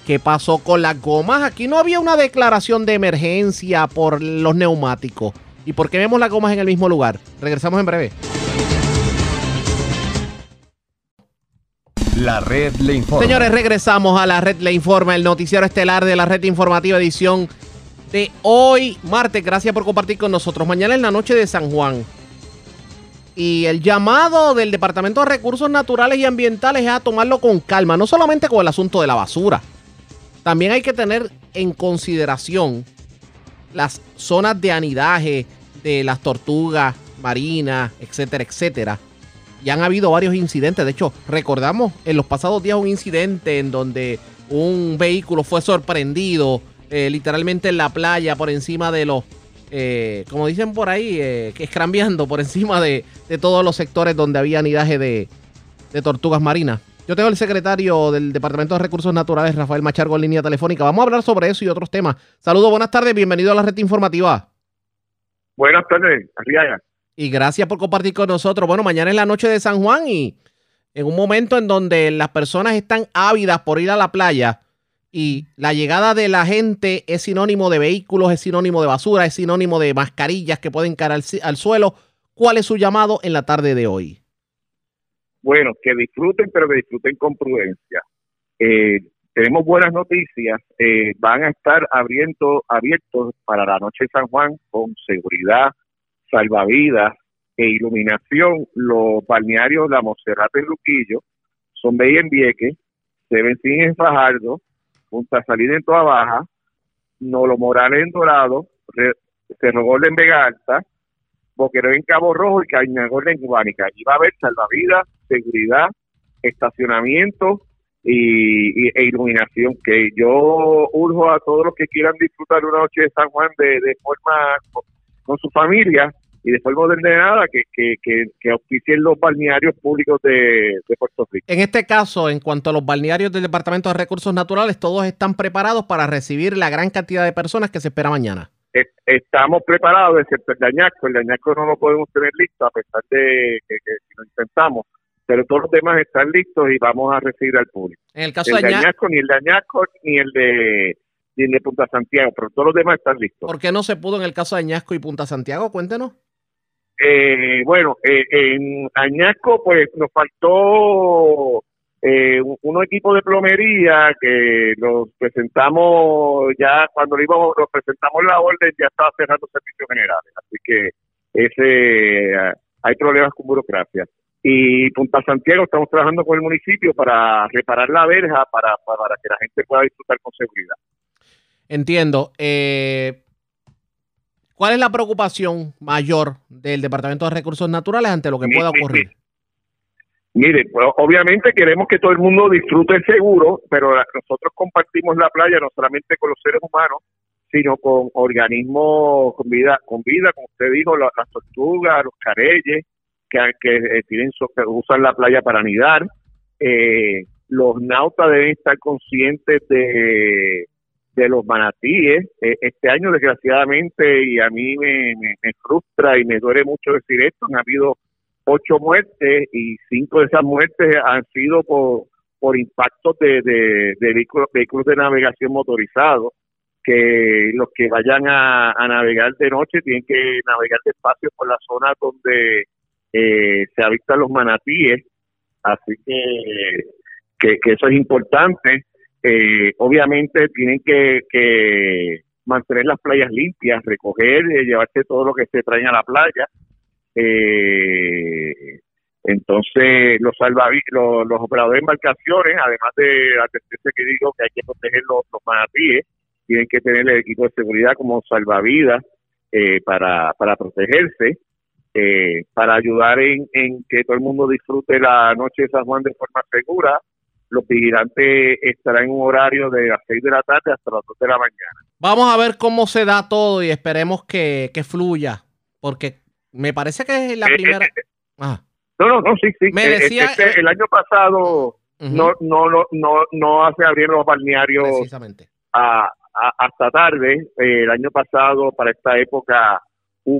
qué pasó con las gomas. Aquí no había una declaración de emergencia por los neumáticos. ¿Y por qué vemos las gomas en el mismo lugar? Regresamos en breve. La red le informa. Señores, regresamos a la red le informa, el noticiero estelar de la red informativa edición de hoy, martes. Gracias por compartir con nosotros. Mañana es la noche de San Juan. Y el llamado del Departamento de Recursos Naturales y Ambientales es a tomarlo con calma, no solamente con el asunto de la basura. También hay que tener en consideración las zonas de anidaje de las tortugas marinas, etcétera, etcétera y han habido varios incidentes. De hecho, recordamos en los pasados días un incidente en donde un vehículo fue sorprendido eh, literalmente en la playa por encima de los, eh, como dicen por ahí, eh, escrambiando por encima de, todos los sectores donde había anidaje de, tortugas marinas. Yo tengo el secretario del Departamento de Recursos Naturales, Rafael Machargo, en línea telefónica. Vamos a hablar sobre eso y otros temas. Saludos, buenas tardes, bienvenido a la red informativa. Buenas tardes, Arriaga. Y gracias por compartir con nosotros. Bueno, mañana es la noche de San Juan y en un momento en donde las personas están ávidas por ir a la playa y la llegada de la gente es sinónimo de vehículos, es sinónimo de basura, es sinónimo de mascarillas que pueden caer al, suelo. ¿Cuál es su llamado en la tarde de hoy? Bueno, que disfruten, pero que disfruten con prudencia. Eh, tenemos buenas noticias. Eh, van a estar abriendo, abiertos para la noche de San Juan con seguridad, salvavidas e iluminación, los balnearios La Monserrate y Luquillo son Bella en Vieques, Sevencín en Fajardo, Punta Salida en Toa Baja, Nolo Morales en Dorado, Cerro Gordo en Vega Alta, Boquero en Cabo Rojo y Cañagol en Guánica. Allí va a haber salvavidas, seguridad, estacionamiento y, e iluminación. Que yo urjo a todos los que quieran disfrutar una noche de San Juan de forma con su familia y después no de nada que, que, que, auspicien los balnearios públicos de, Puerto Rico. En este caso, en cuanto a los balnearios del Departamento de Recursos Naturales, todos están preparados para recibir la gran cantidad de personas que se espera mañana. Estamos preparados, excepto el dañasco. El dañasco no lo podemos tener listo, a pesar de que, lo intentamos. Pero todos los demás están listos y vamos a recibir al público. En el caso el de Dañasco, ni el Dañasco, ni el de de Punta Santiago, pero todos los demás están listos. ¿Por qué no se pudo en el caso de Añasco y Punta Santiago? Cuéntenos. Eh, bueno, eh, en Añasco pues nos faltó eh, un, equipo de plomería que los presentamos ya cuando íbamos, los presentamos la orden ya estaba cerrando servicios generales, así que ese hay problemas con burocracia. Y Punta Santiago estamos trabajando con el municipio para reparar la verja para, para que la gente pueda disfrutar con seguridad. Entiendo. Eh, ¿Cuál es la preocupación mayor del Departamento de Recursos Naturales ante lo que pueda ocurrir? Mire, pues, obviamente queremos que todo el mundo disfrute seguro, pero nosotros compartimos la playa no solamente con los seres humanos, sino con organismos con vida, con vida, como usted dijo, las, tortugas, los careyes, que, que eh, tienen, usan la playa para anidar. Eh, los nautas deben estar conscientes de de los manatíes. Eh, este año, desgraciadamente, y a mí me, frustra y me duele mucho decir esto, han habido ocho muertes y cinco de esas muertes han sido por, por impactos de, de, vehículos, de navegación motorizados que los que vayan a, navegar de noche tienen que navegar despacio por la zona donde eh, se avistan los manatíes. Así que, que eso es importante. Eh, obviamente tienen que, mantener las playas limpias, recoger, y llevarse todo lo que se traen a la playa. Eh, Entonces, los los, operadores de embarcaciones, además de la advertencia que digo que hay que proteger los, los manatíes, tienen que tener el equipo de seguridad como salvavidas eh, para, para protegerse, eh, para ayudar en, en que todo el mundo disfrute la noche de San Juan de forma segura. Los vigilantes estarán en un horario de las 6 de la tarde hasta las 2 de la mañana. Vamos a ver cómo se da todo y esperemos que, que fluya, porque me parece que es la Eh, primera... eh, eh, Ah. No, no, no, sí, sí. Me Eh, decía- este, el año pasado no, no, no, no, no se abrieron los balnearios Precisamente. a- a- hasta tarde. Eh, el año pasado, para esta época,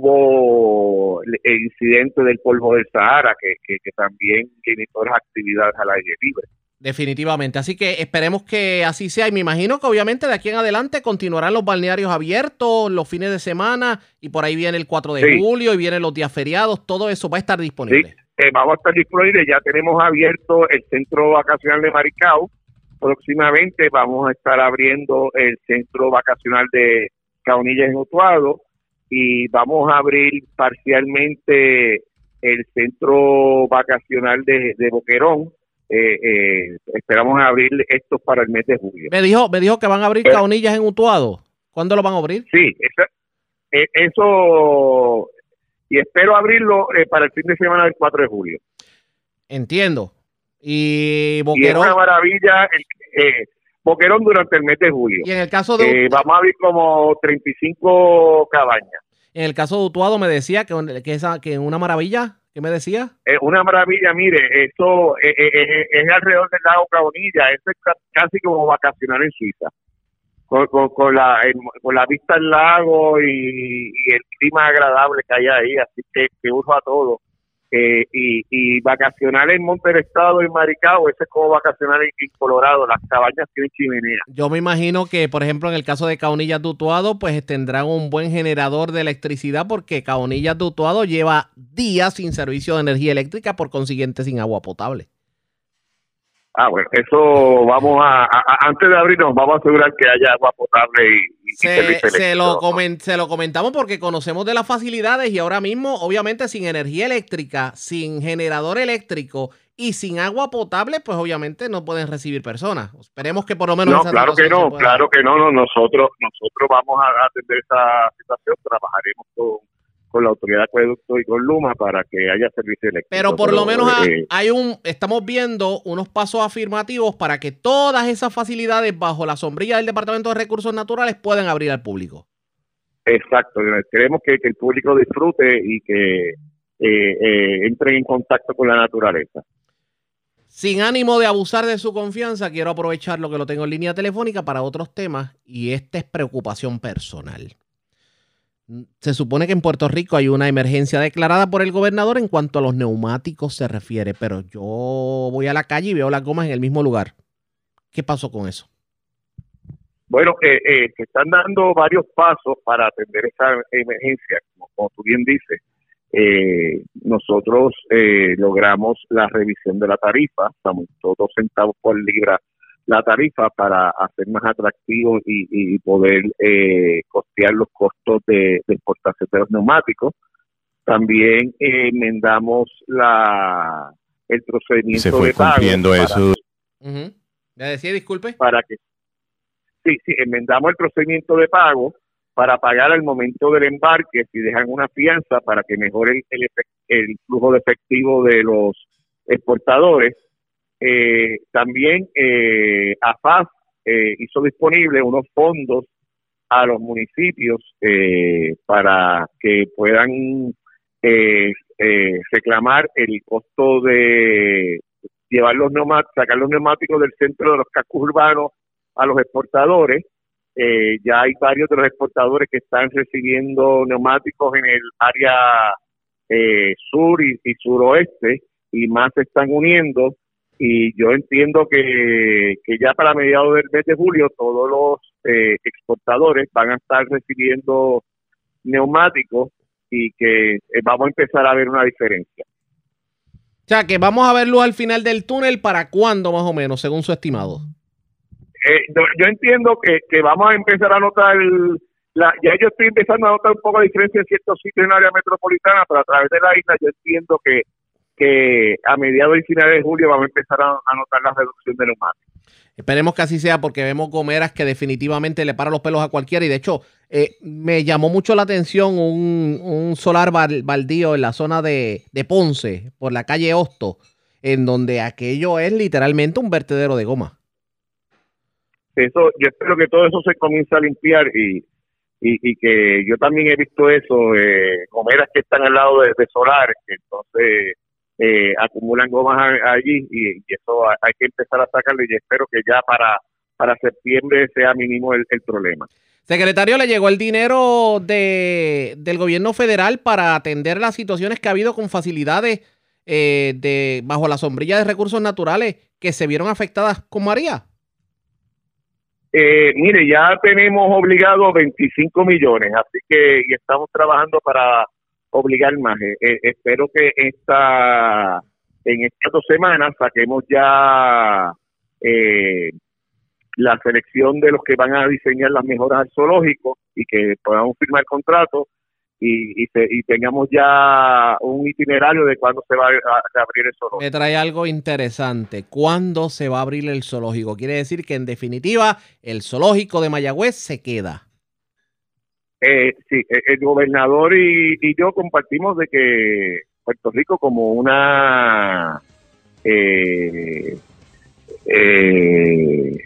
hubo el el incidente del polvo del Sahara, que, que, que también limitó las actividades al aire libre. Definitivamente. Así que esperemos que así sea. Y me imagino que obviamente de aquí en adelante continuarán los balnearios abiertos los fines de semana. Y por ahí viene el 4 de Sí. julio y vienen los días feriados. Todo eso va a estar Sí, disponible. eh, vamos a estar disponibles. Ya tenemos abierto el centro vacacional de Maricao. Próximamente vamos a estar abriendo el centro vacacional de Caunillas en Utuado y vamos a abrir parcialmente el centro vacacional de, de Boquerón. Eh, eh, esperamos abrir esto para el mes de julio. Me dijo, me dijo que van a abrir Eh. caonillas en Utuado. ¿Cuándo lo van a abrir? Sí, eso, eh, eso y espero abrirlo eh, para el fin de semana del 4 de julio. Entiendo. Y Y es Boquerón. una maravilla el, eh, Boquerón durante el mes de julio. Y en el caso de vamos a abrir como 35 cabañas. En el caso de Utuado me decía que, que, esa, que una maravilla. ¿Qué me decía? Es una maravilla, mire, eso eh, eh, eh, es alrededor del lago Cabonilla, eso es ca- casi como vacacionar en Suiza. Con, con, con la, el- con la vista al lago y, y el clima agradable que hay ahí, así que, que uso a todo. Eh, y, y vacacionar en Monte del Estado, en Maricao, eso es como vacacionar en, en Colorado, las cabañas tienen chimenea. Yo me imagino que, por ejemplo, en el caso de Caonillas de Utuado, pues tendrán un buen generador de electricidad porque Caonillas de Utuado lleva días sin servicio de energía eléctrica, por consiguiente sin agua potable. Ah, bueno, eso vamos a, a- a- antes de abrirnos, vamos a asegurar que haya agua potable y Se, se lo comen- se lo comentamos porque conocemos de las facilidades y ahora mismo, obviamente, sin energía eléctrica, sin generador eléctrico y sin agua potable, pues obviamente no pueden recibir personas. Esperemos que por lo menos No, claro que no, claro que no, no, nosotros nosotros vamos a atender esa situación, trabajaremos con, con la autoridad de acueducto y con Luma para que haya servicio eléctrico. Pero por lo menos eh, hay un, estamos viendo unos pasos afirmativos para que todas esas facilidades bajo la sombrilla del Departamento de Recursos Naturales puedan abrir al público. exacto, queremos que, que el público disfrute y que eh, eh, entre en contacto con la naturaleza. Sin ánimo de abusar de su confianza, quiero aprovechar lo que lo tengo en línea telefónica para otros temas y esta es preocupación personal. Se supone que en Puerto Rico hay una emergencia declarada por el gobernador en cuanto a los neumáticos se refiere, pero yo voy a la calle y veo las gomas en el mismo lugar. ¿Qué pasó con eso? Bueno, eh, eh, están dando varios pasos para atender esa emergencia, como, como tú bien dices. Eh, nosotros eh, logramos la revisión de la tarifa, aumentó dos centavos por libra la tarifa para hacer más atractivo y, y poder eh, costear los costos de, de exportación de los neumáticos. También eh, enmendamos la el procedimiento Se fue de pago cumpliendo para- eso. Ujú. ¿Le decía disculpe? para que sí, sí, enmendamos el procedimiento de pago para pagar al momento del embarque si dejan una fianza para que mejore el, efec- el flujo de efectivo de los exportadores. Eh, también eh, AFAS eh, hizo disponible unos fondos a los municipios eh, para que puedan eh, eh, reclamar el costo de llevar los neumáticos, sacar los neumáticos del centro de los cascos urbanos a los exportadores. Eh, ya hay varios de los exportadores que están recibiendo neumáticos en el área sur y suroeste y más se están uniendo y yo entiendo que, que ya para mediados del mes de julio todos los eh, exportadores van a estar recibiendo neumáticos y que eh, vamos a empezar a ver una diferencia. O sea, que vamos a ver luz al final del túnel para cuándo más o menos, según su estimado. Eh, yo, yo entiendo que, que vamos a empezar a notar, el- la, ya yo estoy empezando a notar un poco de diferencia en ciertos sitios en el área metropolitana, pero a través de la isla yo entiendo que, que a mediados y finales de julio vamos a empezar a, a notar la reducción de neumáticos. Esperemos que así sea porque vemos gomeras que definitivamente le paran los pelos a cualquiera y de hecho eh, me llamó mucho la atención un, un solar bal- baldío en la zona de, de Ponce, por la calle Hosto, en donde aquello es literalmente un vertedero de goma. Eso, yo espero que todo eso se comience a limpiar y, y, y que yo también he visto eso, eh, gomeras que están al lado de, de solares, que entonces eh, acumulan gomas allí y, y eso hay que empezar a sacarlo y espero que ya para, para septiembre sea mínimo el, el problema. Secretario, ¿le llegó el dinero de, del gobierno federal para atender las situaciones que ha habido con facilidades eh, de bajo la sombrilla de recursos naturales que se vieron afectadas con María? Eh, mire, ya tenemos obligado 25 millones, así que y estamos trabajando para obligar más. Eh, espero que esta en estas dos semanas saquemos ya eh, la selección de los que van a diseñar las mejoras al zoológico y que podamos firmar contrato y, y, se- y tengamos ya un itinerario de cuándo se va a, a abrir el zoológico. Me trae algo interesante. ¿Cuándo se va a abrir el zoológico? Quiere decir que en definitiva el zoológico de Mayagüez se queda. Eh, sí, eh, el gobernador y, y yo compartimos de que Puerto Rico como una eh, eh,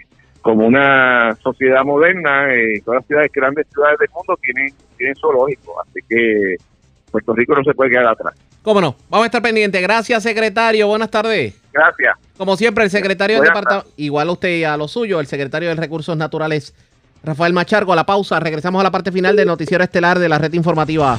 como una sociedad moderna, eh, todas las ciudades, grandes ciudades del mundo tienen tienen zoológico, así que Puerto Rico no se puede quedar atrás. ¿Cómo no? Vamos a estar pendientes. Gracias, secretario. Buenas tardes. Gracias. Como siempre, el secretario del departamento, igual a usted y a lo suyo, el secretario de Recursos Naturales, Rafael Machargo, a la pausa. Regresamos a la parte final del noticiero estelar de la red informativa.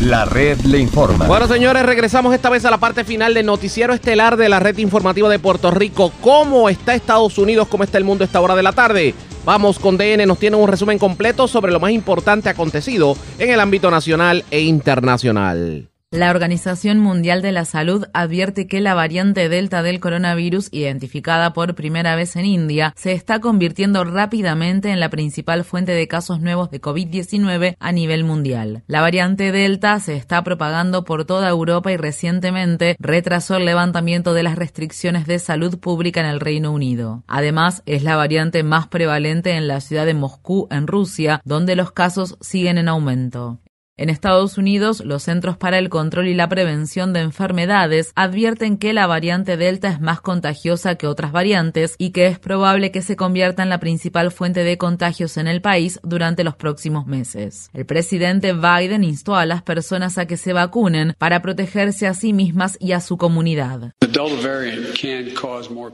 La red le informa. Bueno, señores, regresamos esta vez a la parte final del noticiero estelar de la red informativa de Puerto Rico. ¿Cómo está Estados Unidos? ¿Cómo está el mundo a esta hora de la tarde? Vamos con DN, nos tiene un resumen completo sobre lo más importante acontecido en el ámbito nacional e internacional. La Organización Mundial de la Salud advierte que la variante Delta del coronavirus, identificada por primera vez en India, se está convirtiendo rápidamente en la principal fuente de casos nuevos de COVID-19 a nivel mundial. La variante Delta se está propagando por toda Europa y recientemente retrasó el levantamiento de las restricciones de salud pública en el Reino Unido. Además, es la variante más prevalente en la ciudad de Moscú, en Rusia, donde los casos siguen en aumento. En Estados Unidos, los Centros para el Control y la Prevención de Enfermedades advierten que la variante Delta es más contagiosa que otras variantes y que es probable que se convierta en la principal fuente de contagios en el país durante los próximos meses. El presidente Biden instó a las personas a que se vacunen para protegerse a sí mismas y a su comunidad.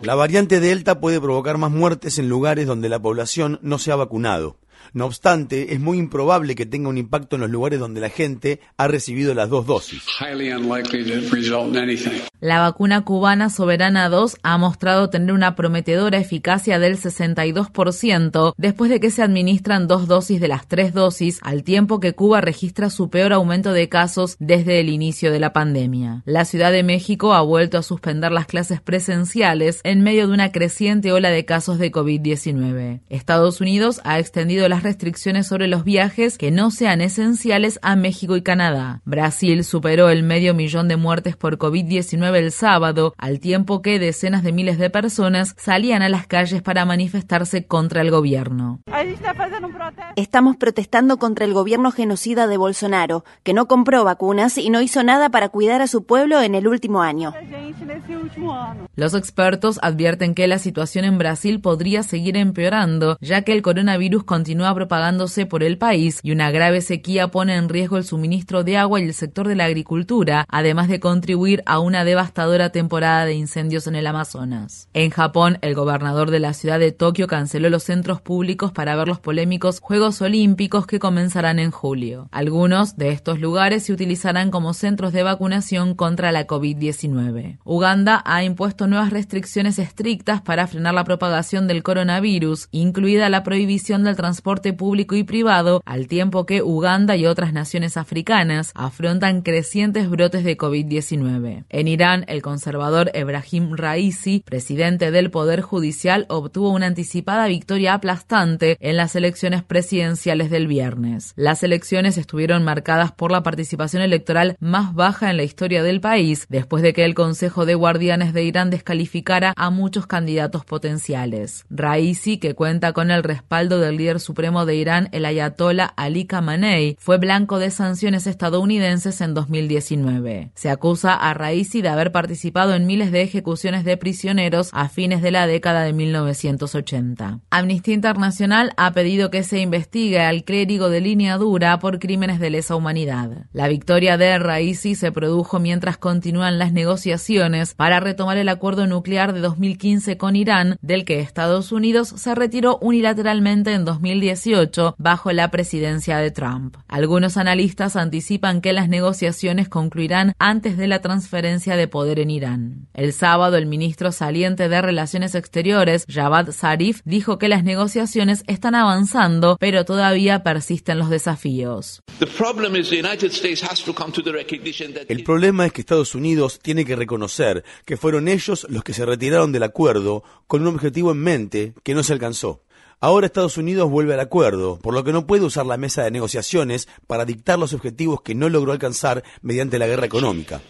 La variante Delta puede provocar más muertes en lugares donde la población no se ha vacunado. No obstante, es muy improbable que tenga un impacto en los lugares donde la gente ha recibido las dos dosis. La vacuna cubana Soberana 2 ha mostrado tener una prometedora eficacia del 62% después de que se administran dos dosis de las tres dosis, al tiempo que Cuba registra su peor aumento de casos desde el inicio de la pandemia. La Ciudad de México ha vuelto a suspender las clases presenciales en medio de una creciente ola de casos de COVID-19. Estados Unidos ha extendido las restricciones sobre los viajes que no sean esenciales a México y Canadá. Brasil superó el medio millón de muertes por COVID-19 el sábado, al tiempo que decenas de miles de personas salían a las calles para manifestarse contra el gobierno. Estamos protestando contra el gobierno genocida de Bolsonaro, que no compró vacunas y no hizo nada para cuidar a su pueblo en el último año. Los expertos advierten que la situación en Brasil podría seguir empeorando, ya que el coronavirus continúa propagándose por el país y una grave sequía pone en riesgo el suministro de agua y el sector de la agricultura, además de contribuir a una devastadora temporada de incendios en el Amazonas. En Japón, el gobernador de la ciudad de Tokio canceló los centros públicos para ver los polémicos Juegos Olímpicos que comenzarán en julio. Algunos de estos lugares se utilizarán como centros de vacunación contra la COVID-19. Uganda ha impuesto nuevas restricciones estrictas para frenar la propagación del coronavirus, incluida la prohibición del transporte público y privado, al tiempo que Uganda y otras naciones africanas afrontan crecientes brotes de COVID-19. En Irán, el conservador Ebrahim Raisi, presidente del Poder Judicial, obtuvo una anticipada victoria aplastante en las elecciones presidenciales del viernes. Las elecciones estuvieron marcadas por la participación electoral más baja en la historia del país, después de que el Consejo de Guardianes de Irán descalificara a muchos candidatos potenciales. Raisi, que cuenta con el respaldo del líder supremo de Irán, el ayatollah Ali Khamenei, fue blanco de sanciones estadounidenses en 2019. Se acusa a Raisi de haber participado en miles de ejecuciones de prisioneros a fines de la década de 1980. Amnistía Internacional ha pedido que se investigue al clérigo de línea dura por crímenes de lesa humanidad. La victoria de Raisi se produjo mientras continúan las negociaciones para retomar el acuerdo nuclear de 2015 con Irán, del que Estados Unidos se retiró unilateralmente en 2018 bajo la presidencia de Trump. Algunos analistas anticipan que las negociaciones concluirán antes de la transferencia de poder en Irán. El sábado, el ministro saliente de Relaciones Exteriores, Javad Zarif, dijo que las negociaciones están avanzando, pero todavía persisten los desafíos. El problema es que Estados Unidos tiene que reconocer que fueron ellos los que se retiraron del acuerdo con un objetivo en mente que no se alcanzó. Ahora Estados Unidos vuelve al acuerdo, por lo que no puede usar la mesa de negociaciones para dictar los objetivos que no logró alcanzar mediante la guerra económica.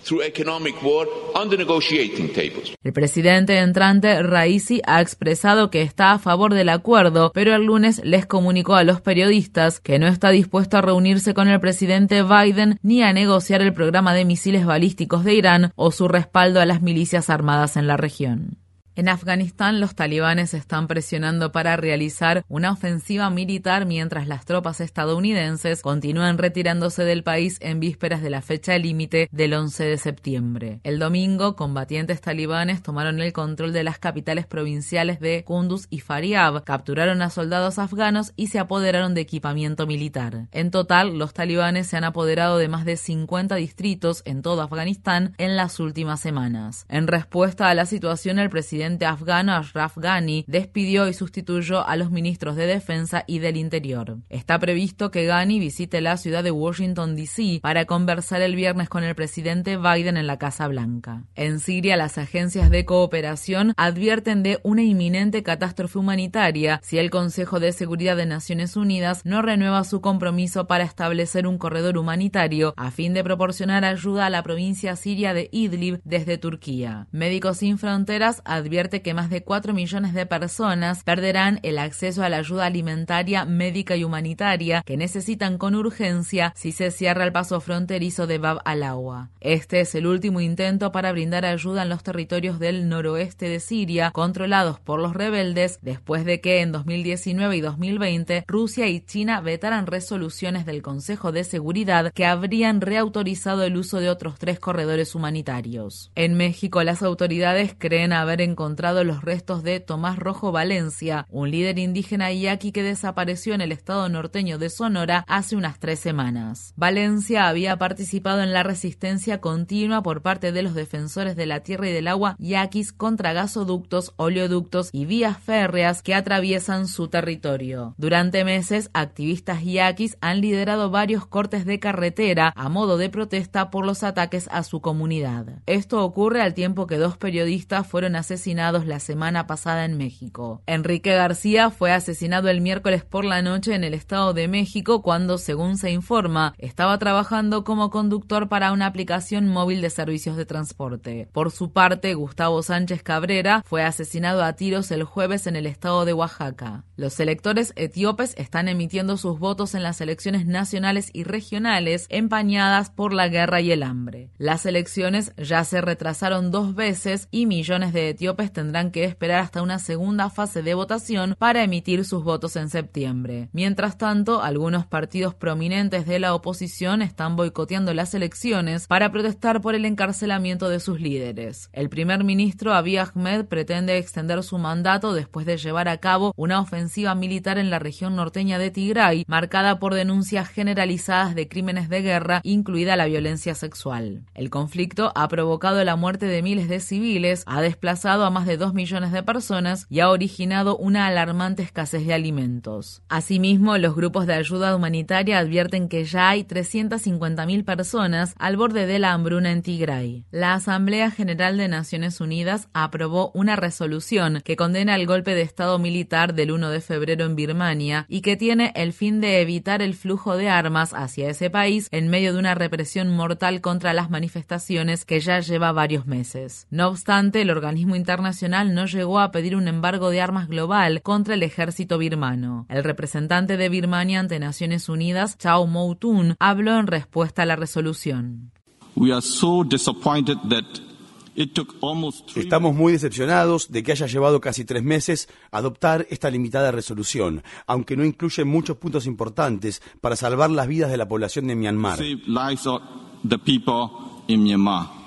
El presidente entrante Raisi ha expresado que está a favor del acuerdo, pero el lunes les comunicó a los periodistas que no está dispuesto a reunirse con el presidente Biden ni a negociar el programa de misiles balísticos de Irán o su respaldo a las milicias armadas en la región. En Afganistán, los talibanes están presionando para realizar una ofensiva militar mientras las tropas estadounidenses continúan retirándose del país en vísperas de la fecha límite del 11 de septiembre. El domingo, combatientes talibanes tomaron el control de las capitales provinciales de Kunduz y Faryab, capturaron a soldados afganos y se apoderaron de equipamiento militar. En total, los talibanes se han apoderado de más de 50 distritos en todo Afganistán en las últimas semanas. En respuesta a la situación, el presidente presidente afgano Ashraf Ghani despidió y sustituyó a los ministros de Defensa y del Interior. Está previsto que Ghani visite la ciudad de Washington, D.C. para conversar el viernes con el presidente Biden en la Casa Blanca. En Siria, las agencias de cooperación advierten de una inminente catástrofe humanitaria si el Consejo de Seguridad de Naciones Unidas no renueva su compromiso para establecer un corredor humanitario a fin de proporcionar ayuda a la provincia siria de Idlib desde Turquía. Médicos Sin Fronteras advierten advierte que más de 4 millones de personas perderán el acceso a la ayuda alimentaria, médica y humanitaria que necesitan con urgencia si se cierra el paso fronterizo de Bab al-Awa. Este es el último intento para brindar ayuda en los territorios del noroeste de Siria, controlados por los rebeldes, después de que en 2019 y 2020 Rusia y China vetaran resoluciones del Consejo de Seguridad que habrían reautorizado el uso de otros tres corredores humanitarios. En México, las autoridades creen haber encontrado encontrado los restos de Tomás Rojo Valencia, un líder indígena yaqui que desapareció en el estado norteño de Sonora hace unas tres semanas. Valencia había participado en la resistencia continua por parte de los defensores de la tierra y del agua yaquis contra gasoductos, oleoductos y vías férreas que atraviesan su territorio. Durante meses, activistas yaquis han liderado varios cortes de carretera a modo de protesta por los ataques a su comunidad. Esto ocurre al tiempo que dos periodistas fueron asesinados la semana pasada en México. Enrique García fue asesinado el miércoles por la noche en el Estado de México cuando, según se informa, estaba trabajando como conductor para una aplicación móvil de servicios de transporte. Por su parte, Gustavo Sánchez Cabrera fue asesinado a tiros el jueves en el estado de Oaxaca. Los electores etíopes están emitiendo sus votos en las elecciones nacionales y regionales empañadas por la guerra y el hambre. Las elecciones ya se retrasaron dos veces y millones de etíopes tendrán que esperar hasta una segunda fase de votación para emitir sus votos en septiembre. Mientras tanto, algunos partidos prominentes de la oposición están boicoteando las elecciones para protestar por el encarcelamiento de sus líderes. El primer ministro Abiy Ahmed pretende extender su mandato después de llevar a cabo una ofensiva militar en la región norteña de Tigray, marcada por denuncias generalizadas de crímenes de guerra, incluida la violencia sexual. El conflicto ha provocado la muerte de miles de civiles, ha desplazado a más de dos millones de personas y ha originado una alarmante escasez de alimentos. Asimismo, los grupos de ayuda humanitaria advierten que ya hay 350.000 personas al borde de la hambruna en Tigray. La Asamblea General de Naciones Unidas aprobó una resolución que condena el golpe de Estado militar del 1 de febrero en Birmania y que tiene el fin de evitar el flujo de armas hacia ese país en medio de una represión mortal contra las manifestaciones que ya lleva varios meses. No obstante, el organismo internacional no llegó a pedir un embargo de armas global contra el ejército birmano. El representante de Birmania ante Naciones Unidas, Chao Moutun, habló en respuesta a la resolución. Estamos muy decepcionados de que haya llevado casi tres meses adoptar esta limitada resolución, aunque no incluye muchos puntos importantes para salvar las vidas de la población de Myanmar.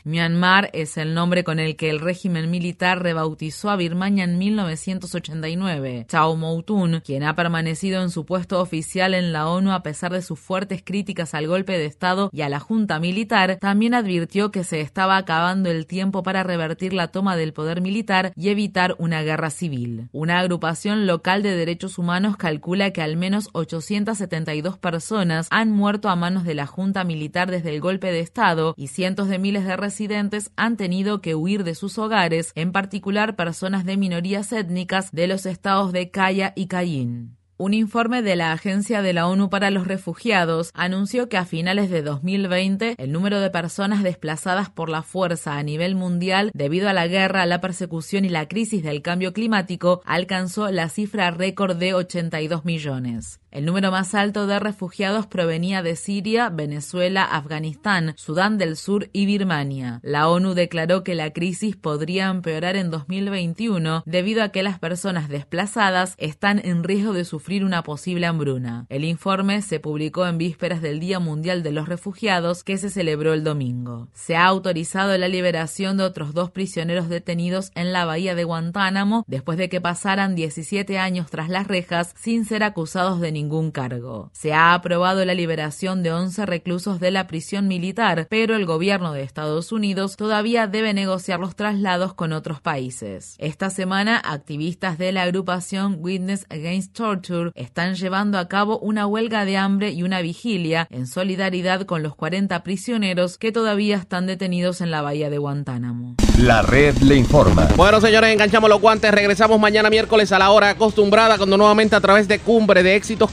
Myanmar es el nombre con el que el régimen militar rebautizó a Birmania en 1989. Chao Moutun, quien ha permanecido en su puesto oficial en la ONU a pesar de sus fuertes críticas al golpe de Estado y a la junta militar, también advirtió que se estaba acabando el tiempo para revertir la toma del poder militar y evitar una guerra civil. Una agrupación local de derechos humanos calcula que al menos 872 personas han muerto a manos de la junta militar desde el golpe de Estado y cientos de miles de residentes han tenido que huir de sus hogares, en particular personas de minorías étnicas de los estados de Kaya y Cayín. Un informe de la Agencia de la ONU para los Refugiados anunció que a finales de 2020 el número de personas desplazadas por la fuerza a nivel mundial debido a la guerra, la persecución y la crisis del cambio climático alcanzó la cifra récord de 82 millones. El número más alto de refugiados provenía de Siria, Venezuela, Afganistán, Sudán del Sur y Birmania. La ONU declaró que la crisis podría empeorar en 2021 debido a que las personas desplazadas están en riesgo de sufrir una posible hambruna. El informe se publicó en vísperas del Día Mundial de los Refugiados que se celebró el domingo. Se ha autorizado la liberación de otros dos prisioneros detenidos en la bahía de Guantánamo después de que pasaran 17 años tras las rejas sin ser acusados de ningún ningún cargo. Se ha aprobado la liberación de 11 reclusos de la prisión militar, pero el gobierno de Estados Unidos todavía debe negociar los traslados con otros países. Esta semana, activistas de la agrupación Witness Against Torture están llevando a cabo una huelga de hambre y una vigilia en solidaridad con los 40 prisioneros que todavía están detenidos en la bahía de Guantánamo. La red le informa. Bueno, señores, enganchamos los guantes. Regresamos mañana miércoles a la hora acostumbrada, cuando nuevamente a través de Cumbre de Éxitos